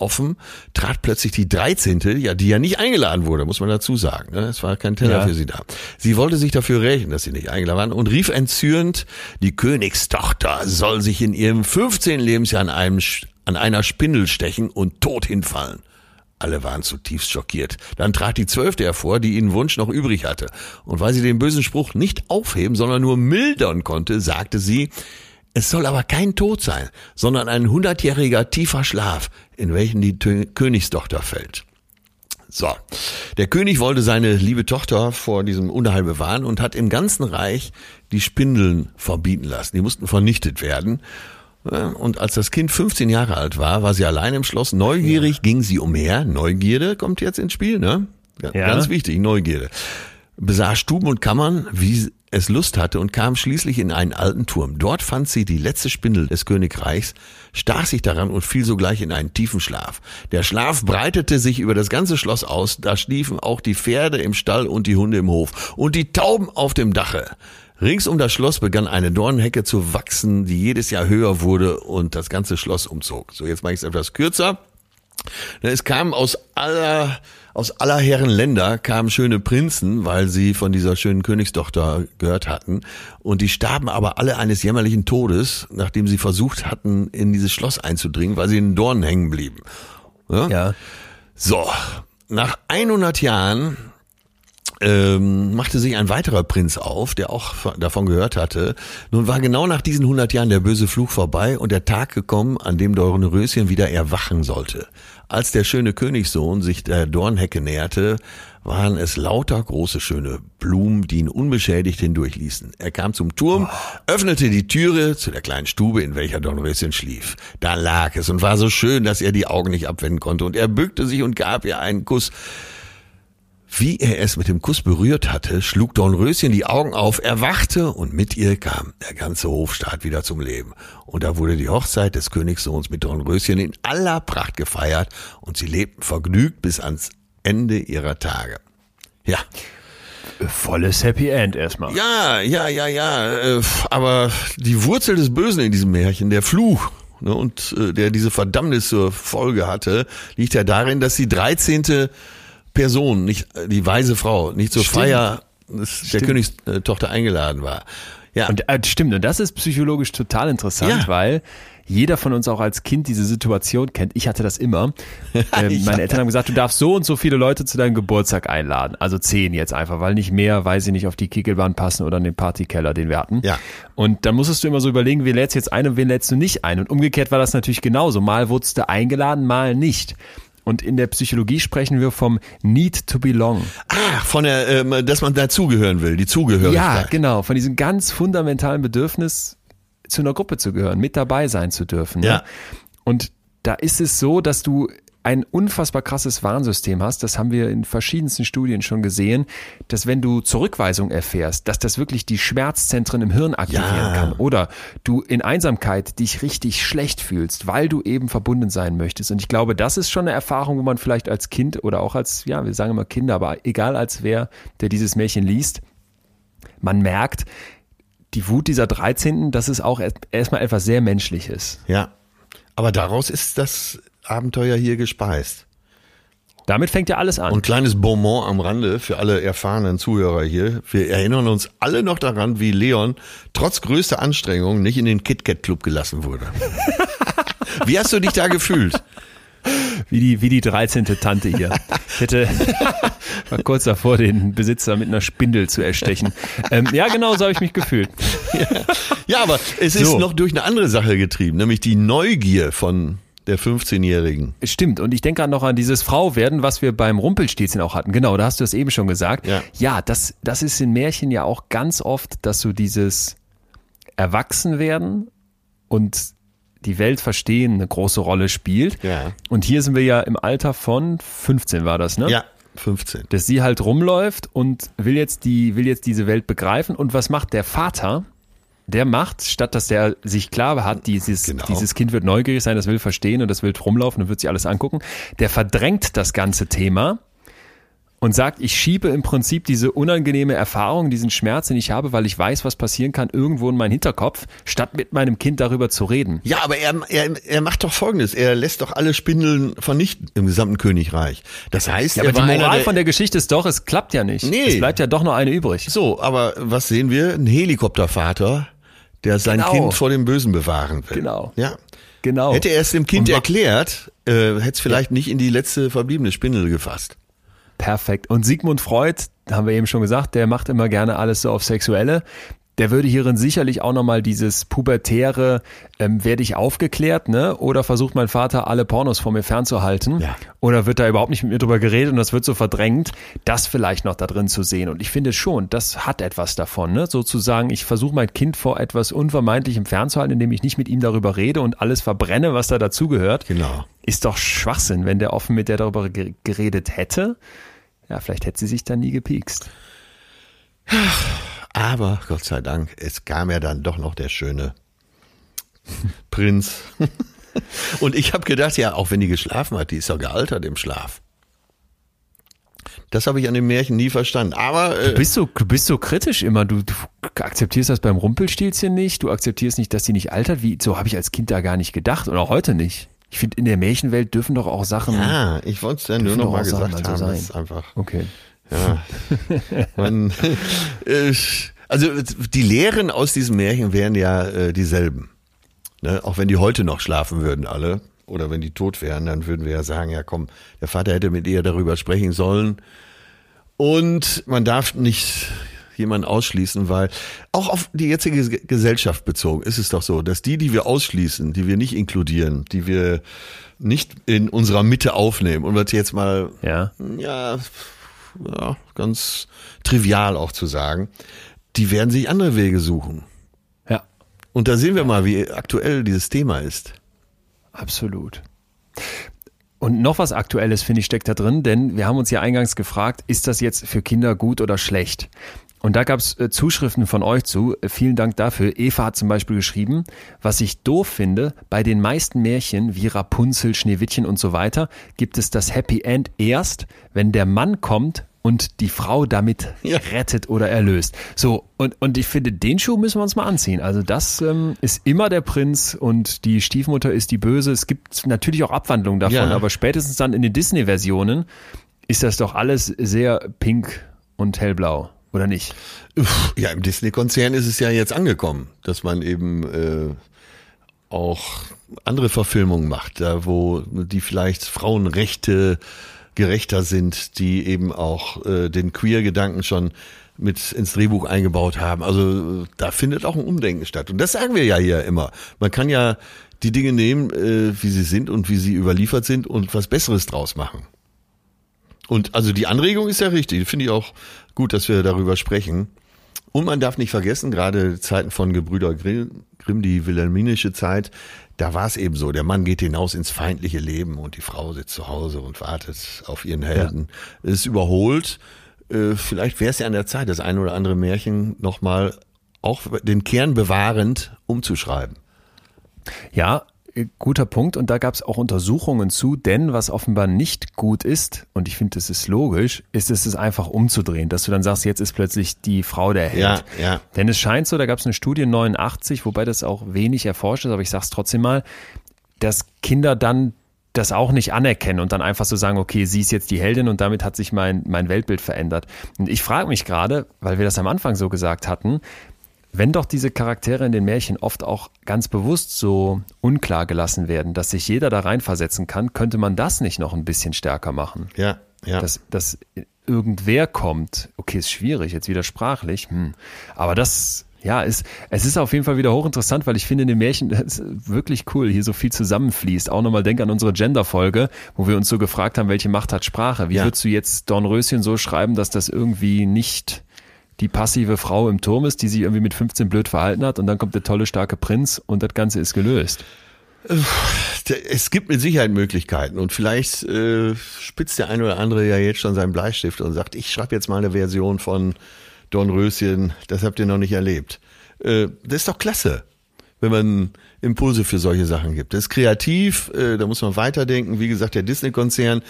B: offen, trat plötzlich die 13., ja, die ja nicht eingeladen wurde, muss man dazu sagen. Ne? Es war kein Teller ja. für sie da. Sie wollte sich dafür rächen, dass sie nicht eingeladen waren und rief entzürnt, die Königstochter soll sich in ihrem 15. Lebensjahr an, einem, an einer Spindel stechen und tot hinfallen. Alle waren zutiefst schockiert. Dann trat die Zwölfte hervor, die ihren Wunsch noch übrig hatte. Und weil sie den bösen Spruch nicht aufheben, sondern nur mildern konnte, sagte sie, es soll aber kein Tod sein, sondern ein hundertjähriger tiefer Schlaf, in welchen die Königstochter fällt. So, der König wollte seine liebe Tochter vor diesem Unheil bewahren und hat im ganzen Reich die Spindeln verbieten lassen. Die mussten vernichtet werden. Und als das Kind 15 Jahre alt war, war sie allein im Schloss. Neugierig ja. ging sie umher. Neugierde kommt jetzt ins Spiel, ne? Ja. Ganz wichtig, Neugierde. Besah Stuben und Kammern, wie es Lust hatte und kam schließlich in einen alten Turm. Dort fand sie die letzte Spindel des Königreichs, stach sich daran und fiel sogleich in einen tiefen Schlaf. Der Schlaf breitete sich über das ganze Schloss aus, da schliefen auch die Pferde im Stall und die Hunde im Hof und die Tauben auf dem Dache. Rings um das Schloss begann eine Dornhecke zu wachsen, die jedes Jahr höher wurde und das ganze Schloss umzog. So, jetzt mache ich es etwas kürzer. Es kam aus aller aus aller Herren Länder kamen schöne Prinzen, weil sie von dieser schönen Königstochter gehört hatten. Und die starben aber alle eines jämmerlichen Todes, nachdem sie versucht hatten, in dieses Schloss einzudringen, weil sie in den Dornen hängen blieben. Ja? ja. So, nach 100 Jahren ähm, machte sich ein weiterer Prinz auf, der auch davon gehört hatte. Nun war genau nach diesen 100 Jahren der böse Fluch vorbei und der Tag gekommen, an dem Dornröschen wieder erwachen sollte. Als der schöne Königssohn sich der Dornhecke näherte, waren es lauter große schöne Blumen, die ihn unbeschädigt hindurchließen. Er kam zum Turm, öffnete die Türe zu der kleinen Stube, in welcher Dornröschen schlief. Da lag es und war so schön, dass er die Augen nicht abwenden konnte, und er bückte sich und gab ihr einen Kuss. Wie er es mit dem Kuss berührt hatte, schlug Dornröschen die Augen auf, erwachte und mit ihr kam der ganze Hofstaat wieder zum Leben. Und da wurde die Hochzeit des Königssohns mit Dornröschen in aller Pracht gefeiert und sie lebten vergnügt bis ans Ende ihrer Tage. Ja.
A: Volles Happy End erstmal.
B: Ja, ja, ja, ja. Äh, aber die Wurzel des Bösen in diesem Märchen, der Fluch, ne, und äh, der diese Verdammnis zur Folge hatte, liegt ja darin, dass die 13. Person, nicht die weise Frau, nicht zur Stimmt. Feier der Königstochter eingeladen war.
A: Ja. Und äh, stimmt, und das ist psychologisch total interessant, ja. weil jeder von uns auch als Kind diese Situation kennt. Ich hatte das immer. Ähm, meine Eltern haben gesagt, du darfst so und so viele Leute zu deinem Geburtstag einladen. Also zehn jetzt einfach, weil nicht mehr, weil sie nicht auf die Kickelbahn passen oder in den Partykeller, den wir hatten.
B: Ja.
A: Und dann musstest du immer so überlegen, wen lädst du jetzt ein und wen lädst du nicht ein. Und umgekehrt war das natürlich genauso. Mal wurdest du eingeladen, mal nicht. Und in der Psychologie sprechen wir vom Need to Belong.
B: Ah, von der, ähm, dass man dazugehören will, die Zugehörigkeit.
A: Ja, genau, von diesem ganz fundamentalen Bedürfnis, zu einer Gruppe zu gehören, mit dabei sein zu dürfen. Ne?
B: Ja.
A: Und da ist es so, dass du ein unfassbar krasses Warnsystem hast, das haben wir in verschiedensten Studien schon gesehen, dass wenn du Zurückweisung erfährst, dass das wirklich die Schmerzzentren im Hirn aktivieren ja. kann oder du in Einsamkeit dich richtig schlecht fühlst, weil du eben verbunden sein möchtest. Und ich glaube, das ist schon eine Erfahrung, wo man vielleicht als Kind oder auch als, ja, wir sagen immer Kinder, aber egal als wer, der dieses Märchen liest, man merkt, die Wut dieser 13., das ist auch erstmal etwas sehr Menschliches.
B: Ja. Aber daraus ist das Abenteuer hier gespeist.
A: Damit fängt ja alles an.
B: Und kleines Bonbon am Rande für alle erfahrenen Zuhörer hier. Wir erinnern uns alle noch daran, wie Leon trotz größter Anstrengung nicht in den KitKat Club gelassen wurde. wie hast du dich da gefühlt?
A: Wie die, wie die 13. Tante hier. Ich hätte war kurz davor, den Besitzer mit einer Spindel zu erstechen. Ähm, ja, genau so habe ich mich gefühlt.
B: Ja, ja aber es ist so. noch durch eine andere Sache getrieben, nämlich die Neugier von der 15-Jährigen.
A: Stimmt. Und ich denke noch an dieses Frauwerden, was wir beim Rumpelstilzchen auch hatten. Genau, da hast du es eben schon gesagt.
B: Ja,
A: ja das, das ist in Märchen ja auch ganz oft, dass du dieses Erwachsenwerden und die Welt verstehen eine große Rolle spielt.
B: Ja.
A: Und hier sind wir ja im Alter von 15 war das, ne?
B: Ja. 15.
A: Dass sie halt rumläuft und will jetzt die, will jetzt diese Welt begreifen. Und was macht der Vater? Der macht, statt dass der sich klar hat, dieses, genau. dieses Kind wird neugierig sein, das will verstehen und das will rumlaufen und wird sich alles angucken, der verdrängt das ganze Thema und sagt, ich schiebe im Prinzip diese unangenehme Erfahrung, diesen Schmerz, den ich habe, weil ich weiß, was passieren kann, irgendwo in meinen Hinterkopf, statt mit meinem Kind darüber zu reden.
B: Ja, aber er, er, er macht doch Folgendes. Er lässt doch alle Spindeln vernichten im gesamten Königreich. Das heißt,
A: ja, aber die Moral der, von der Geschichte ist doch, es klappt ja nicht. Nee. Es bleibt ja doch noch eine übrig.
B: So, aber was sehen wir? Ein Helikoptervater, der sein genau. Kind vor dem Bösen bewahren will.
A: Genau.
B: Ja.
A: Genau.
B: Hätte er es dem Kind erklärt, äh, hätte es vielleicht ja. nicht in die letzte verbliebene Spindel gefasst.
A: Perfekt. Und Sigmund Freud, haben wir eben schon gesagt, der macht immer gerne alles so auf Sexuelle. Der würde hierin sicherlich auch nochmal dieses pubertäre, ähm, werde ich aufgeklärt, ne? Oder versucht mein Vater alle Pornos vor mir fernzuhalten?
B: Ja.
A: Oder wird da überhaupt nicht mit mir drüber geredet und das wird so verdrängt, das vielleicht noch da drin zu sehen. Und ich finde schon, das hat etwas davon, ne? Sozusagen, ich versuche mein Kind vor etwas Unvermeidlichem fernzuhalten, indem ich nicht mit ihm darüber rede und alles verbrenne, was da dazugehört.
B: Genau.
A: Ist doch Schwachsinn, wenn der offen mit der darüber geredet hätte ja, vielleicht hätte sie sich dann nie gepiekst.
B: Aber Gott sei Dank, es kam ja dann doch noch der schöne Prinz. Und ich habe gedacht, ja, auch wenn die geschlafen hat, die ist ja gealtert im Schlaf. Das habe ich an dem Märchen nie verstanden. Aber
A: äh, du bist so, du bist so kritisch immer. Du, du akzeptierst das beim Rumpelstilzchen nicht. Du akzeptierst nicht, dass sie nicht altert. Wie so habe ich als Kind da gar nicht gedacht und auch heute nicht. Ich finde, in der Märchenwelt dürfen doch auch Sachen.
B: Ja, ich wollte es ja nur noch mal gesagt Sachen, also haben. Das ist einfach.
A: Okay.
B: Ja. Man, äh, also die Lehren aus diesem Märchen wären ja äh, dieselben. Ne? Auch wenn die heute noch schlafen würden, alle. Oder wenn die tot wären, dann würden wir ja sagen, ja komm, der Vater hätte mit ihr darüber sprechen sollen. Und man darf nicht jemanden ausschließen, weil auch auf die jetzige Gesellschaft bezogen ist es doch so, dass die, die wir ausschließen, die wir nicht inkludieren, die wir nicht in unserer Mitte aufnehmen, um das jetzt mal
A: ja.
B: Ja, ja, ganz trivial auch zu sagen, die werden sich andere Wege suchen.
A: Ja.
B: Und da sehen wir mal, wie aktuell dieses Thema ist.
A: Absolut. Und noch was Aktuelles, finde ich, steckt da drin, denn wir haben uns ja eingangs gefragt, ist das jetzt für Kinder gut oder schlecht? Und da gab es äh, Zuschriften von euch zu. Äh, vielen Dank dafür. Eva hat zum Beispiel geschrieben, was ich doof finde, bei den meisten Märchen wie Rapunzel, Schneewittchen und so weiter gibt es das Happy End erst, wenn der Mann kommt und die Frau damit ja. rettet oder erlöst. So, und, und ich finde, den Schuh müssen wir uns mal anziehen. Also das ähm, ist immer der Prinz und die Stiefmutter ist die Böse. Es gibt natürlich auch Abwandlungen davon, ja. aber spätestens dann in den Disney-Versionen ist das doch alles sehr pink und hellblau. Oder nicht?
B: Ja, im Disney-Konzern ist es ja jetzt angekommen, dass man eben äh, auch andere Verfilmungen macht, da wo die vielleicht Frauenrechte gerechter sind, die eben auch äh, den Queer-Gedanken schon mit ins Drehbuch eingebaut haben. Also da findet auch ein Umdenken statt. Und das sagen wir ja hier immer. Man kann ja die Dinge nehmen, äh, wie sie sind und wie sie überliefert sind und was Besseres draus machen. Und also die Anregung ist ja richtig. Finde ich auch gut, dass wir darüber sprechen. Und man darf nicht vergessen, gerade Zeiten von Gebrüder Grimm, die wilhelminische Zeit, da war es eben so, der Mann geht hinaus ins feindliche Leben und die Frau sitzt zu Hause und wartet auf ihren Helden. Es ja. ist überholt. Äh, vielleicht wäre es ja an der Zeit, das eine oder andere Märchen nochmal auch den Kern bewahrend umzuschreiben.
A: Ja, guter Punkt. Und da gab es auch Untersuchungen zu, denn was offenbar nicht gut ist, und ich finde, das ist logisch, ist es, es einfach umzudrehen, dass du dann sagst, jetzt ist plötzlich die Frau der Held.
B: Ja, ja.
A: Denn es scheint so, da gab es eine Studie 89, wobei das auch wenig erforscht ist, aber ich sag's trotzdem mal, dass Kinder dann das auch nicht anerkennen und dann einfach so sagen, okay, sie ist jetzt die Heldin und damit hat sich mein, mein Weltbild verändert. Und ich frage mich gerade, weil wir das am Anfang so gesagt hatten, wenn doch diese Charaktere in den Märchen oft auch ganz bewusst so unklar gelassen werden, dass sich jeder da reinversetzen kann, könnte man das nicht noch ein bisschen stärker machen?
B: Ja, ja.
A: Dass, dass irgendwer kommt, okay, ist schwierig, jetzt wieder sprachlich, hm. aber das, ja, ist, es ist auf jeden Fall wieder hochinteressant, weil ich finde in den Märchen ist wirklich cool, hier so viel zusammenfließt. Auch nochmal denk an unsere Gender-Folge, wo wir uns so gefragt haben, welche Macht hat Sprache? Wie ja. würdest du jetzt Dornröschen so schreiben, dass das irgendwie nicht die passive Frau im Turm ist, die sich irgendwie mit 15 blöd verhalten hat und dann kommt der tolle, starke Prinz und das Ganze ist gelöst.
B: Es gibt mit Sicherheit Möglichkeiten und vielleicht äh, spitzt der eine oder andere ja jetzt schon seinen Bleistift und sagt, ich schreibe jetzt mal eine Version von Dornröschen, das habt ihr noch nicht erlebt. Äh, das ist doch klasse, wenn man Impulse für solche Sachen gibt. Das ist kreativ, äh, da muss man weiterdenken. Wie gesagt, der Disney-Konzern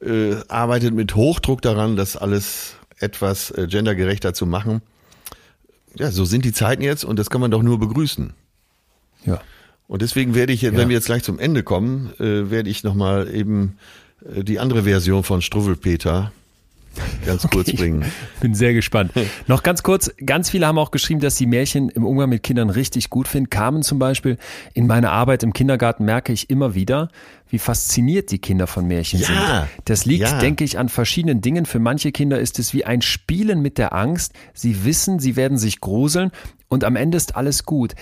B: äh, arbeitet mit Hochdruck daran, dass alles etwas äh, gendergerechter zu machen. Ja, so sind die Zeiten jetzt und das kann man doch nur begrüßen.
A: Ja.
B: Und deswegen werde ich, ja. wenn wir jetzt gleich zum Ende kommen, äh, werde ich nochmal eben äh, die andere Version von Struwwelpeter ganz kurz okay. bringen.
A: Bin sehr gespannt. Noch ganz kurz, ganz viele haben auch geschrieben, dass sie Märchen im Umgang mit Kindern richtig gut finden. Carmen zum Beispiel, in meiner Arbeit im Kindergarten merke ich immer wieder, wie fasziniert die Kinder von Märchen ja, sind. Das liegt, ja. denke ich, an verschiedenen Dingen. Für manche Kinder ist es wie ein Spielen mit der Angst. Sie wissen, sie werden sich gruseln und am Ende ist alles gut.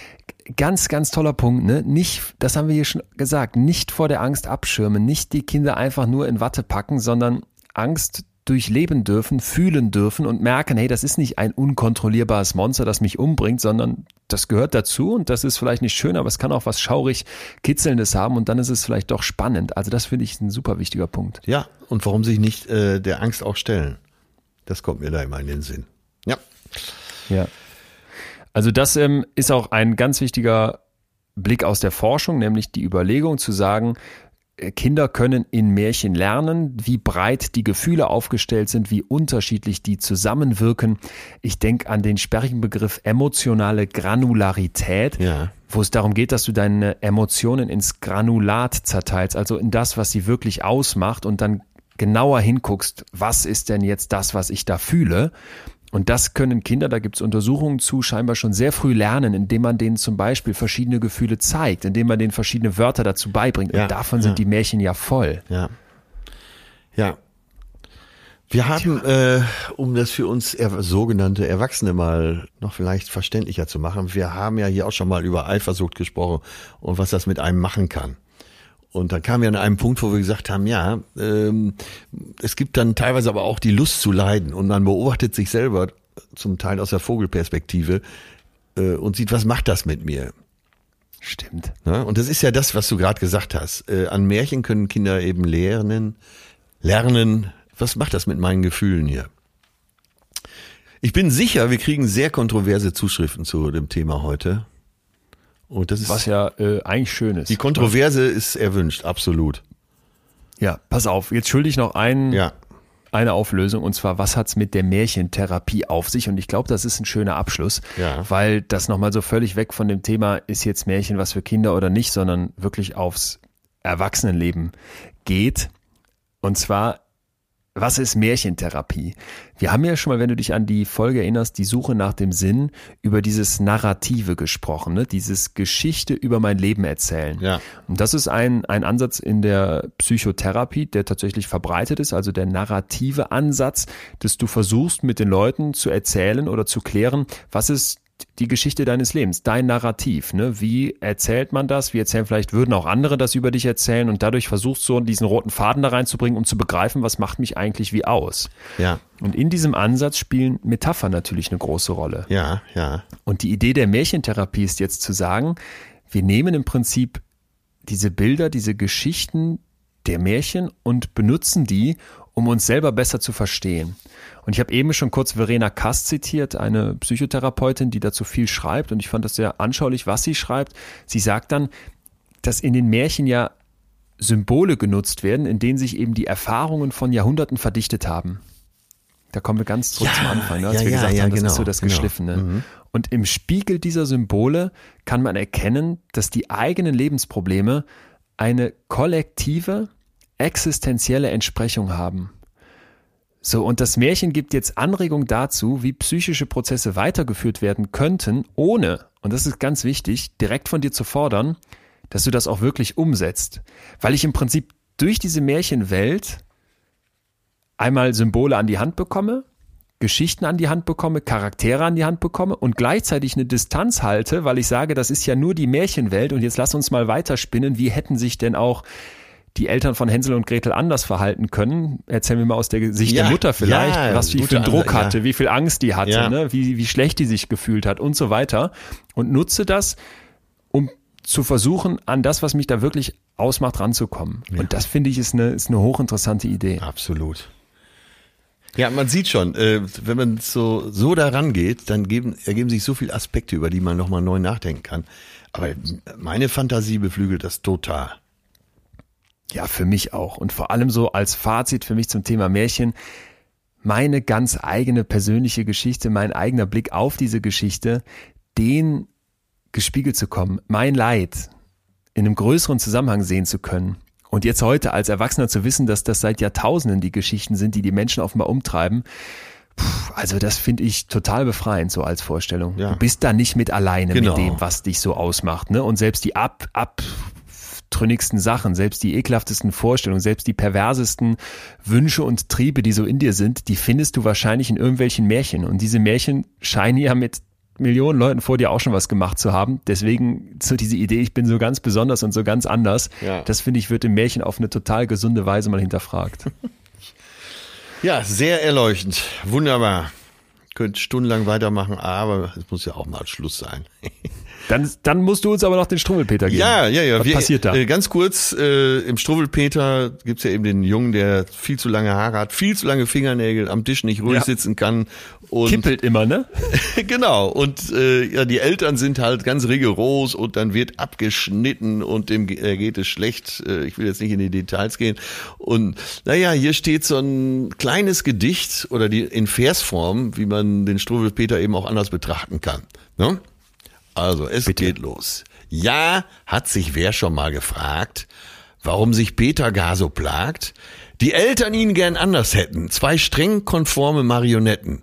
A: Ganz, ganz toller Punkt, ne? Nicht, das haben wir hier schon gesagt, nicht vor der Angst abschirmen, nicht die Kinder einfach nur in Watte packen, sondern Angst durchleben dürfen, fühlen dürfen und merken, hey, das ist nicht ein unkontrollierbares Monster, das mich umbringt, sondern das gehört dazu und das ist vielleicht nicht schön, aber es kann auch was schaurig kitzelndes haben und dann ist es vielleicht doch spannend. Also das finde ich ein super wichtiger Punkt.
B: Ja, und warum sich nicht äh, der Angst auch stellen? Das kommt mir da immer in den Sinn. Ja.
A: Ja. Also das ähm, ist auch ein ganz wichtiger Blick aus der Forschung, nämlich die Überlegung zu sagen, Kinder können in Märchen lernen, wie breit die Gefühle aufgestellt sind, wie unterschiedlich die zusammenwirken. Ich denke an den sperrigen Begriff emotionale Granularität, ja. wo es darum geht, dass du deine Emotionen ins Granulat zerteilst, also in das, was sie wirklich ausmacht und dann genauer hinguckst, was ist denn jetzt das, was ich da fühle und das können Kinder, da gibt es Untersuchungen zu, scheinbar schon sehr früh lernen, indem man denen zum Beispiel verschiedene Gefühle zeigt, indem man denen verschiedene Wörter dazu beibringt. Ja, Und davon sind ja. die Märchen ja voll.
B: Ja. Ja. Wir haben, äh, um das für uns er sogenannte Erwachsene mal noch vielleicht verständlicher zu machen, wir haben ja hier auch schon mal über Eifersucht gesprochen und was das mit einem machen kann. Und dann kam wir an einem Punkt, wo wir gesagt haben, ja, ähm, es gibt dann teilweise aber auch die Lust zu leiden und man beobachtet sich selber zum Teil aus der Vogelperspektive äh, und sieht, was macht das mit mir?
A: Stimmt.
B: Ne? Und das ist ja das, was du gerade gesagt hast. Äh, an Märchen können Kinder eben lernen, lernen, was macht das mit meinen Gefühlen hier? Ich bin sicher, wir kriegen sehr kontroverse Zuschriften zu dem Thema heute.
A: Und das ist was ja äh, eigentlich schön ist.
B: Die Kontroverse ist erwünscht, absolut.
A: Ja, pass auf, jetzt schulde ich noch einen, ja. eine Auflösung und zwar, was hat's mit der Märchentherapie auf sich? Und ich glaube, das ist ein schöner Abschluss, ja. weil das nochmal so völlig weg von dem Thema, ist jetzt Märchen was für Kinder oder nicht, sondern wirklich aufs Erwachsenenleben geht. Und zwar was ist Märchentherapie? Wir haben ja schon mal, wenn du dich an die Folge erinnerst, die Suche nach dem Sinn, über dieses Narrative gesprochen, ne? dieses Geschichte über mein Leben erzählen. Ja. Und das ist ein, ein Ansatz in der Psychotherapie, der tatsächlich verbreitet ist, also der narrative Ansatz, dass du versuchst, mit den Leuten zu erzählen oder zu klären, was ist die Geschichte deines Lebens, dein Narrativ. Ne? Wie erzählt man das? Wie erzählen vielleicht, würden auch andere das über dich erzählen und dadurch versuchst du diesen roten Faden da reinzubringen, um zu begreifen, was macht mich eigentlich wie aus. Ja. Und in diesem Ansatz spielen Metaphern natürlich eine große Rolle.
B: Ja, ja.
A: Und die Idee der Märchentherapie ist jetzt zu sagen, wir nehmen im Prinzip diese Bilder, diese Geschichten der Märchen und benutzen die, um uns selber besser zu verstehen. Und ich habe eben schon kurz Verena Kass zitiert, eine Psychotherapeutin, die dazu viel schreibt. Und ich fand das sehr anschaulich, was sie schreibt. Sie sagt dann, dass in den Märchen ja Symbole genutzt werden, in denen sich eben die Erfahrungen von Jahrhunderten verdichtet haben. Da kommen wir ganz zurück ja, zum Anfang, ne? als ja, wir gesagt ja, haben, das genau, ist so das genau. Geschliffene. Mhm. Und im Spiegel dieser Symbole kann man erkennen, dass die eigenen Lebensprobleme eine kollektive, existenzielle Entsprechung haben. So, und das Märchen gibt jetzt Anregung dazu, wie psychische Prozesse weitergeführt werden könnten, ohne, und das ist ganz wichtig, direkt von dir zu fordern, dass du das auch wirklich umsetzt. Weil ich im Prinzip durch diese Märchenwelt einmal Symbole an die Hand bekomme, Geschichten an die Hand bekomme, Charaktere an die Hand bekomme und gleichzeitig eine Distanz halte, weil ich sage, das ist ja nur die Märchenwelt und jetzt lass uns mal weiterspinnen, wie hätten sich denn auch die Eltern von Hänsel und Gretel anders verhalten können. Erzählen wir mal aus der Sicht ja, der Mutter vielleicht, ja, was wie viel Druck Ansatz, hatte, ja. wie viel Angst die hatte, ne? wie, wie schlecht die sich gefühlt hat und so weiter. Und nutze das, um zu versuchen, an das, was mich da wirklich ausmacht, ranzukommen. Und das finde ich ist eine, ist eine hochinteressante Idee.
B: Absolut. Ja, man sieht schon, äh, wenn man so, so daran geht, dann geben, ergeben sich so viele Aspekte, über die man nochmal neu nachdenken kann. Aber meine Fantasie beflügelt das total.
A: Ja, für mich auch. Und vor allem so als Fazit für mich zum Thema Märchen, meine ganz eigene persönliche Geschichte, mein eigener Blick auf diese Geschichte, den gespiegelt zu kommen, mein Leid in einem größeren Zusammenhang sehen zu können. Und jetzt heute als Erwachsener zu wissen, dass das seit Jahrtausenden die Geschichten sind, die die Menschen offenbar umtreiben, Puh, also das finde ich total befreiend so als Vorstellung. Ja. Du bist da nicht mit alleine genau. mit dem, was dich so ausmacht, ne? Und selbst die ab ab abtrünnigsten Sachen, selbst die ekelhaftesten Vorstellungen, selbst die perversesten Wünsche und Triebe, die so in dir sind, die findest du wahrscheinlich in irgendwelchen Märchen. Und diese Märchen scheinen ja mit Millionen Leuten vor dir auch schon was gemacht zu haben. Deswegen so diese Idee, ich bin so ganz besonders und so ganz anders, ja. das finde ich, wird im Märchen auf eine total gesunde Weise mal hinterfragt.
B: Ja, sehr erleuchtend. Wunderbar. Könnt stundenlang weitermachen, aber es muss ja auch mal Schluss sein.
A: Dann, dann musst du uns aber noch den Struwwelpeter geben.
B: Ja, ja, ja.
A: Was Wir, passiert da?
B: Äh, ganz kurz, äh, im Struwwelpeter gibt's ja eben den Jungen, der viel zu lange Haare hat, viel zu lange Fingernägel, am Tisch nicht ruhig ja. sitzen kann.
A: Und Kippelt immer, ne?
B: genau. Und äh, ja, die Eltern sind halt ganz rigoros und dann wird abgeschnitten und dem äh, geht es schlecht. Äh, ich will jetzt nicht in die Details gehen. Und naja, hier steht so ein kleines Gedicht oder die in Versform, wie man den Struwwelpeter eben auch anders betrachten kann. Ne? Also, es Bitte. geht los. Ja, hat sich wer schon mal gefragt, warum sich Peter gar so plagt? Die Eltern ihn gern anders hätten, zwei streng konforme Marionetten.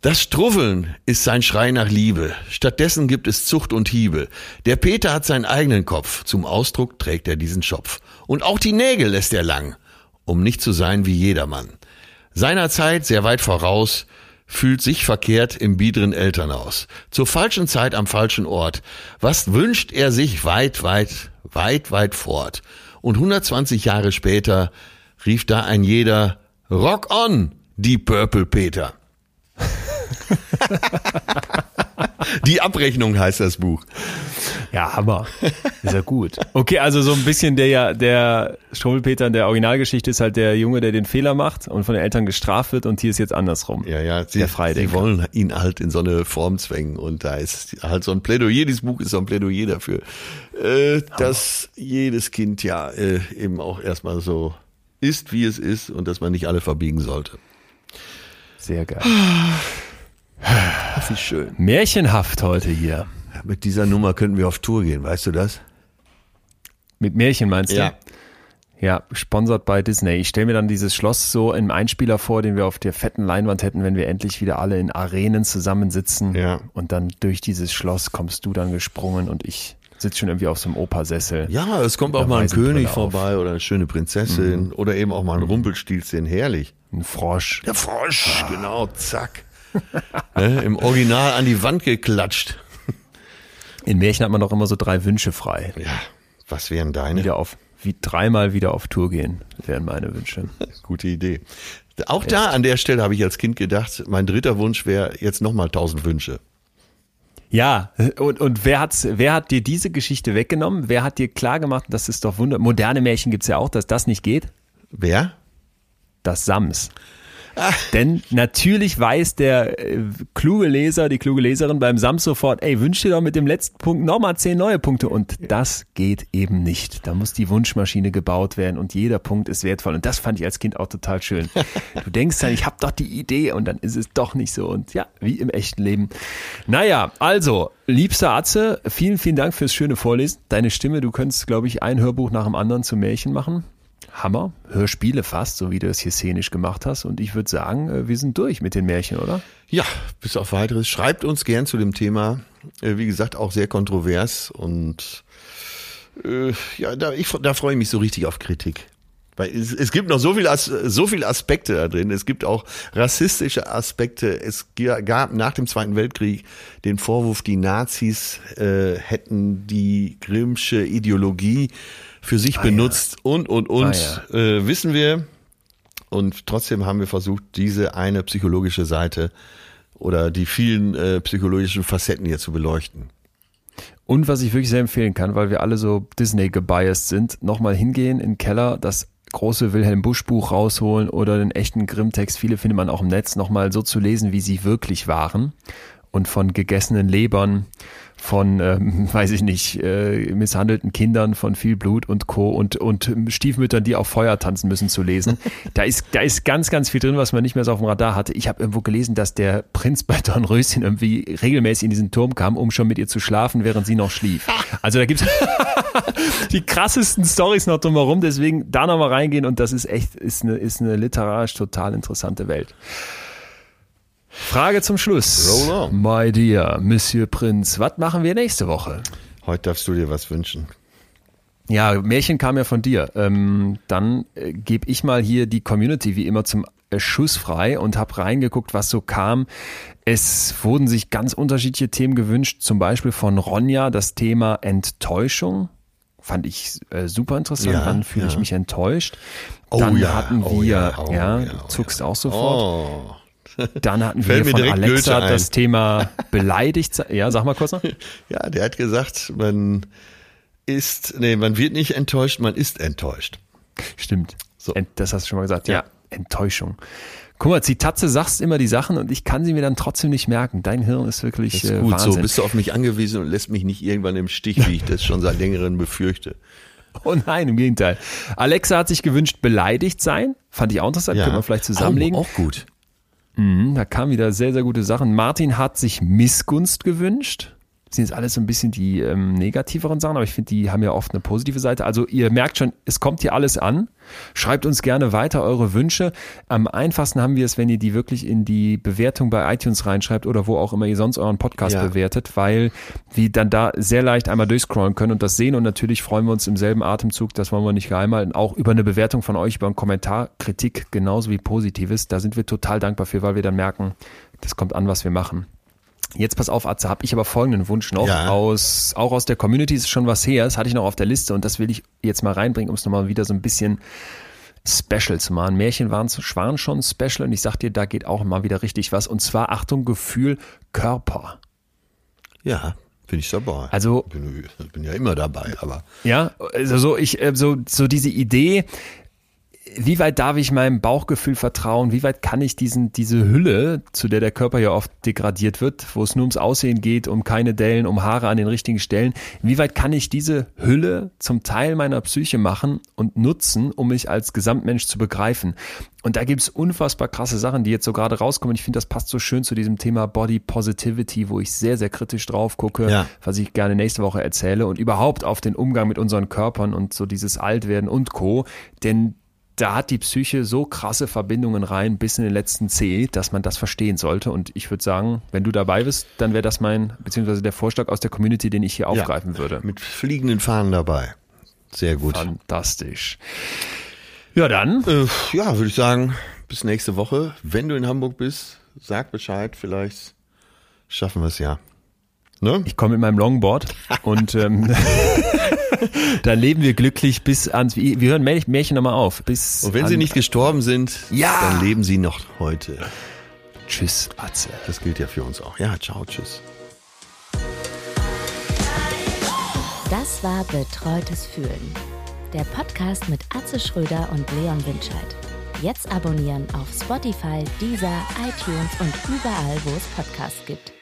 B: Das Struffeln ist sein Schrei nach Liebe. Stattdessen gibt es Zucht und Hiebe. Der Peter hat seinen eigenen Kopf. Zum Ausdruck trägt er diesen Schopf. Und auch die Nägel lässt er lang, um nicht zu sein wie jedermann. Seiner Zeit sehr weit voraus, fühlt sich verkehrt im biederen Elternhaus. Zur falschen Zeit am falschen Ort. Was wünscht er sich weit, weit, weit, weit fort? Und 120 Jahre später rief da ein jeder Rock on, die Purple Peter. Die Abrechnung heißt das Buch.
A: Ja, Hammer. Ist ja gut. Okay, also so ein bisschen der ja, der Schummelpeter in der Originalgeschichte ist halt der Junge, der den Fehler macht und von den Eltern gestraft wird und hier ist jetzt andersrum.
B: Ja, ja, sie, sie wollen ihn halt in so eine Form zwängen und da ist halt so ein Plädoyer, dieses Buch ist so ein Plädoyer dafür, äh, dass jedes Kind ja äh, eben auch erstmal so ist, wie es ist und dass man nicht alle verbiegen sollte.
A: Sehr geil.
B: Wie schön.
A: Märchenhaft heute hier.
B: Mit dieser Nummer könnten wir auf Tour gehen, weißt du das?
A: Mit Märchen meinst du?
B: Ja.
A: Ja, sponsert bei Disney. Ich stelle mir dann dieses Schloss so im Einspieler vor, den wir auf der fetten Leinwand hätten, wenn wir endlich wieder alle in Arenen zusammensitzen.
B: Ja.
A: Und dann durch dieses Schloss kommst du dann gesprungen und ich sitze schon irgendwie auf so einem Opersessel.
B: Ja, es kommt auch mal ein König vorbei oder eine schöne Prinzessin mhm. oder eben auch mal ein Rumpelstilzchen. Herrlich.
A: Ein Frosch.
B: Der Frosch, ah. genau, zack. ne, Im Original an die Wand geklatscht.
A: In Märchen hat man doch immer so drei Wünsche frei.
B: Ja, was wären deine?
A: Wieder auf, wie dreimal wieder auf Tour gehen, wären meine Wünsche.
B: Gute Idee. Auch Echt? da an der Stelle habe ich als Kind gedacht, mein dritter Wunsch wäre jetzt nochmal tausend Wünsche.
A: Ja, und, und wer, hat's, wer hat dir diese Geschichte weggenommen? Wer hat dir klar gemacht, dass es doch wunder... Moderne Märchen gibt's ja auch, dass das nicht geht?
B: Wer?
A: Das Sams. Denn natürlich weiß der äh, kluge Leser, die kluge Leserin beim Sams sofort, ey, wünsch dir doch mit dem letzten Punkt nochmal zehn neue Punkte. Und das geht eben nicht. Da muss die Wunschmaschine gebaut werden und jeder Punkt ist wertvoll. Und das fand ich als Kind auch total schön. Du denkst dann, ich habe doch die Idee und dann ist es doch nicht so. Und ja, wie im echten Leben. Naja, also, liebster Atze, vielen, vielen Dank fürs schöne Vorlesen. Deine Stimme, du könntest, glaube ich, ein Hörbuch nach dem anderen zum Märchen machen. Hammer. Hörspiele fast, so wie du es hier szenisch gemacht hast. Und ich würde sagen, äh, wir sind durch mit den Märchen, oder?
B: Ja, bis auf weiteres. Schreibt uns gern zu dem Thema. Äh, wie gesagt, auch sehr kontrovers. Und äh, ja, da, da freue ich mich so richtig auf Kritik. Weil es, es gibt noch so viel, so viele Aspekte da drin. Es gibt auch rassistische Aspekte. Es gab nach dem Zweiten Weltkrieg den Vorwurf, die Nazis äh, hätten die Grimmsche Ideologie für sich ah, benutzt ja. und, und, und, ah, äh, wissen wir. Und trotzdem haben wir versucht, diese eine psychologische Seite oder die vielen äh, psychologischen Facetten hier zu beleuchten.
A: Und was ich wirklich sehr empfehlen kann, weil wir alle so Disney gebiased sind, nochmal hingehen in den Keller, das große Wilhelm Busch Buch rausholen oder den echten Grimm-Text, viele findet man auch im Netz, nochmal so zu lesen, wie sie wirklich waren und von gegessenen Lebern von, ähm, weiß ich nicht, äh, misshandelten Kindern, von viel Blut und Co. und, und Stiefmüttern, die auf Feuer tanzen müssen, zu lesen. Da ist, da ist ganz, ganz viel drin, was man nicht mehr so auf dem Radar hatte. Ich habe irgendwo gelesen, dass der Prinz bei Dornröschen irgendwie regelmäßig in diesen Turm kam, um schon mit ihr zu schlafen, während sie noch schlief. Also da gibt's die krassesten Stories noch drumherum, deswegen da nochmal reingehen und das ist echt, ist eine, ist eine literarisch total interessante Welt. Frage zum Schluss.
B: Roll on.
A: My dear Monsieur Prinz, was machen wir nächste Woche?
B: Heute darfst du dir was wünschen.
A: Ja, Märchen kam ja von dir. Ähm, dann äh, gebe ich mal hier die Community wie immer zum äh, Schuss frei und habe reingeguckt, was so kam. Es wurden sich ganz unterschiedliche Themen gewünscht, zum Beispiel von Ronja das Thema Enttäuschung. Fand ich äh, super interessant. Ja, Wann fühle ja. ich mich enttäuscht?
B: Oh
A: Dann
B: ja,
A: hatten
B: oh
A: wir,
B: ja,
A: ja,
B: oh ja, oh
A: zuckst auch sofort. Dann hatten wir von Alexa das Thema beleidigt. Ja, sag mal kurz noch.
B: Ja, der hat gesagt, man ist, nee, man wird nicht enttäuscht, man ist enttäuscht.
A: Stimmt. So. Das hast du schon mal gesagt. Ja, ja Enttäuschung. Guck mal, Zitatze sagst immer die Sachen und ich kann sie mir dann trotzdem nicht merken. Dein Hirn ist wirklich das ist
B: äh, gut.
A: Wahnsinn.
B: So bist du auf mich angewiesen und lässt mich nicht irgendwann im Stich, wie ich das schon seit längerem befürchte.
A: Oh nein, im Gegenteil. Alexa hat sich gewünscht, beleidigt sein. Fand ich auch interessant. Ja. Können wir vielleicht zusammenlegen.
B: Auch, auch gut.
A: Mhm, da kamen wieder sehr, sehr gute Sachen. Martin hat sich Missgunst gewünscht. Sind jetzt alles so ein bisschen die ähm, negativeren Sachen, aber ich finde, die haben ja oft eine positive Seite. Also ihr merkt schon, es kommt hier alles an. Schreibt uns gerne weiter eure Wünsche. Am einfachsten haben wir es, wenn ihr die wirklich in die Bewertung bei iTunes reinschreibt oder wo auch immer ihr sonst euren Podcast ja. bewertet, weil wir dann da sehr leicht einmal durchscrollen können und das sehen und natürlich freuen wir uns im selben Atemzug, das wollen wir nicht geheim halten, auch über eine Bewertung von euch, über einen Kommentar, Kritik genauso wie Positives. Da sind wir total dankbar für, weil wir dann merken, das kommt an, was wir machen. Jetzt pass auf, Atze, habe ich aber folgenden Wunsch noch. Ja. Aus, auch aus der Community ist schon was her. Das hatte ich noch auf der Liste und das will ich jetzt mal reinbringen, um es nochmal wieder so ein bisschen special zu machen. Märchen waren, waren schon special und ich sag dir, da geht auch mal wieder richtig was. Und zwar, Achtung, Gefühl Körper.
B: Ja, bin ich dabei.
A: Also
B: bin, bin ja immer dabei, aber
A: ja, also so ich äh, so so diese Idee, wie weit darf ich meinem Bauchgefühl vertrauen? Wie weit kann ich diesen, diese Hülle, zu der der Körper ja oft degradiert wird, wo es nur ums Aussehen geht, um keine Dellen, um Haare an den richtigen Stellen, wie weit kann ich diese Hülle zum Teil meiner Psyche machen und nutzen, um mich als Gesamtmensch zu begreifen? Und da gibt's unfassbar krasse Sachen, die jetzt so gerade rauskommen. Ich finde, das passt so schön zu diesem Thema Body Positivity, wo ich sehr, sehr kritisch drauf gucke, ja. was ich gerne nächste Woche erzähle und überhaupt auf den Umgang mit unseren Körpern und so dieses Altwerden und Co. Denn da hat die Psyche so krasse Verbindungen rein bis in den letzten C, dass man das verstehen sollte. Und ich würde sagen, wenn du dabei bist, dann wäre das mein, beziehungsweise der Vorschlag aus der Community, den ich hier ja, aufgreifen würde.
B: Mit fliegenden Fahnen dabei. Sehr gut.
A: Fantastisch. Ja, dann.
B: Äh, ja, würde ich sagen, bis nächste Woche. Wenn du in Hamburg bist, sag Bescheid, vielleicht schaffen wir es ja.
A: Ne? Ich komme mit meinem Longboard und ähm, da leben wir glücklich bis ans. Wir hören Märchen nochmal auf. Bis
B: Und wenn sie nicht gestorben sind,
A: ja.
B: dann leben sie noch heute.
A: Tschüss, Atze.
B: Das gilt ja für uns auch. Ja, ciao, tschüss.
C: Das war Betreutes Fühlen. Der Podcast mit Atze Schröder und Leon Winscheid. Jetzt abonnieren auf Spotify, Deezer, iTunes und überall, wo es Podcasts gibt.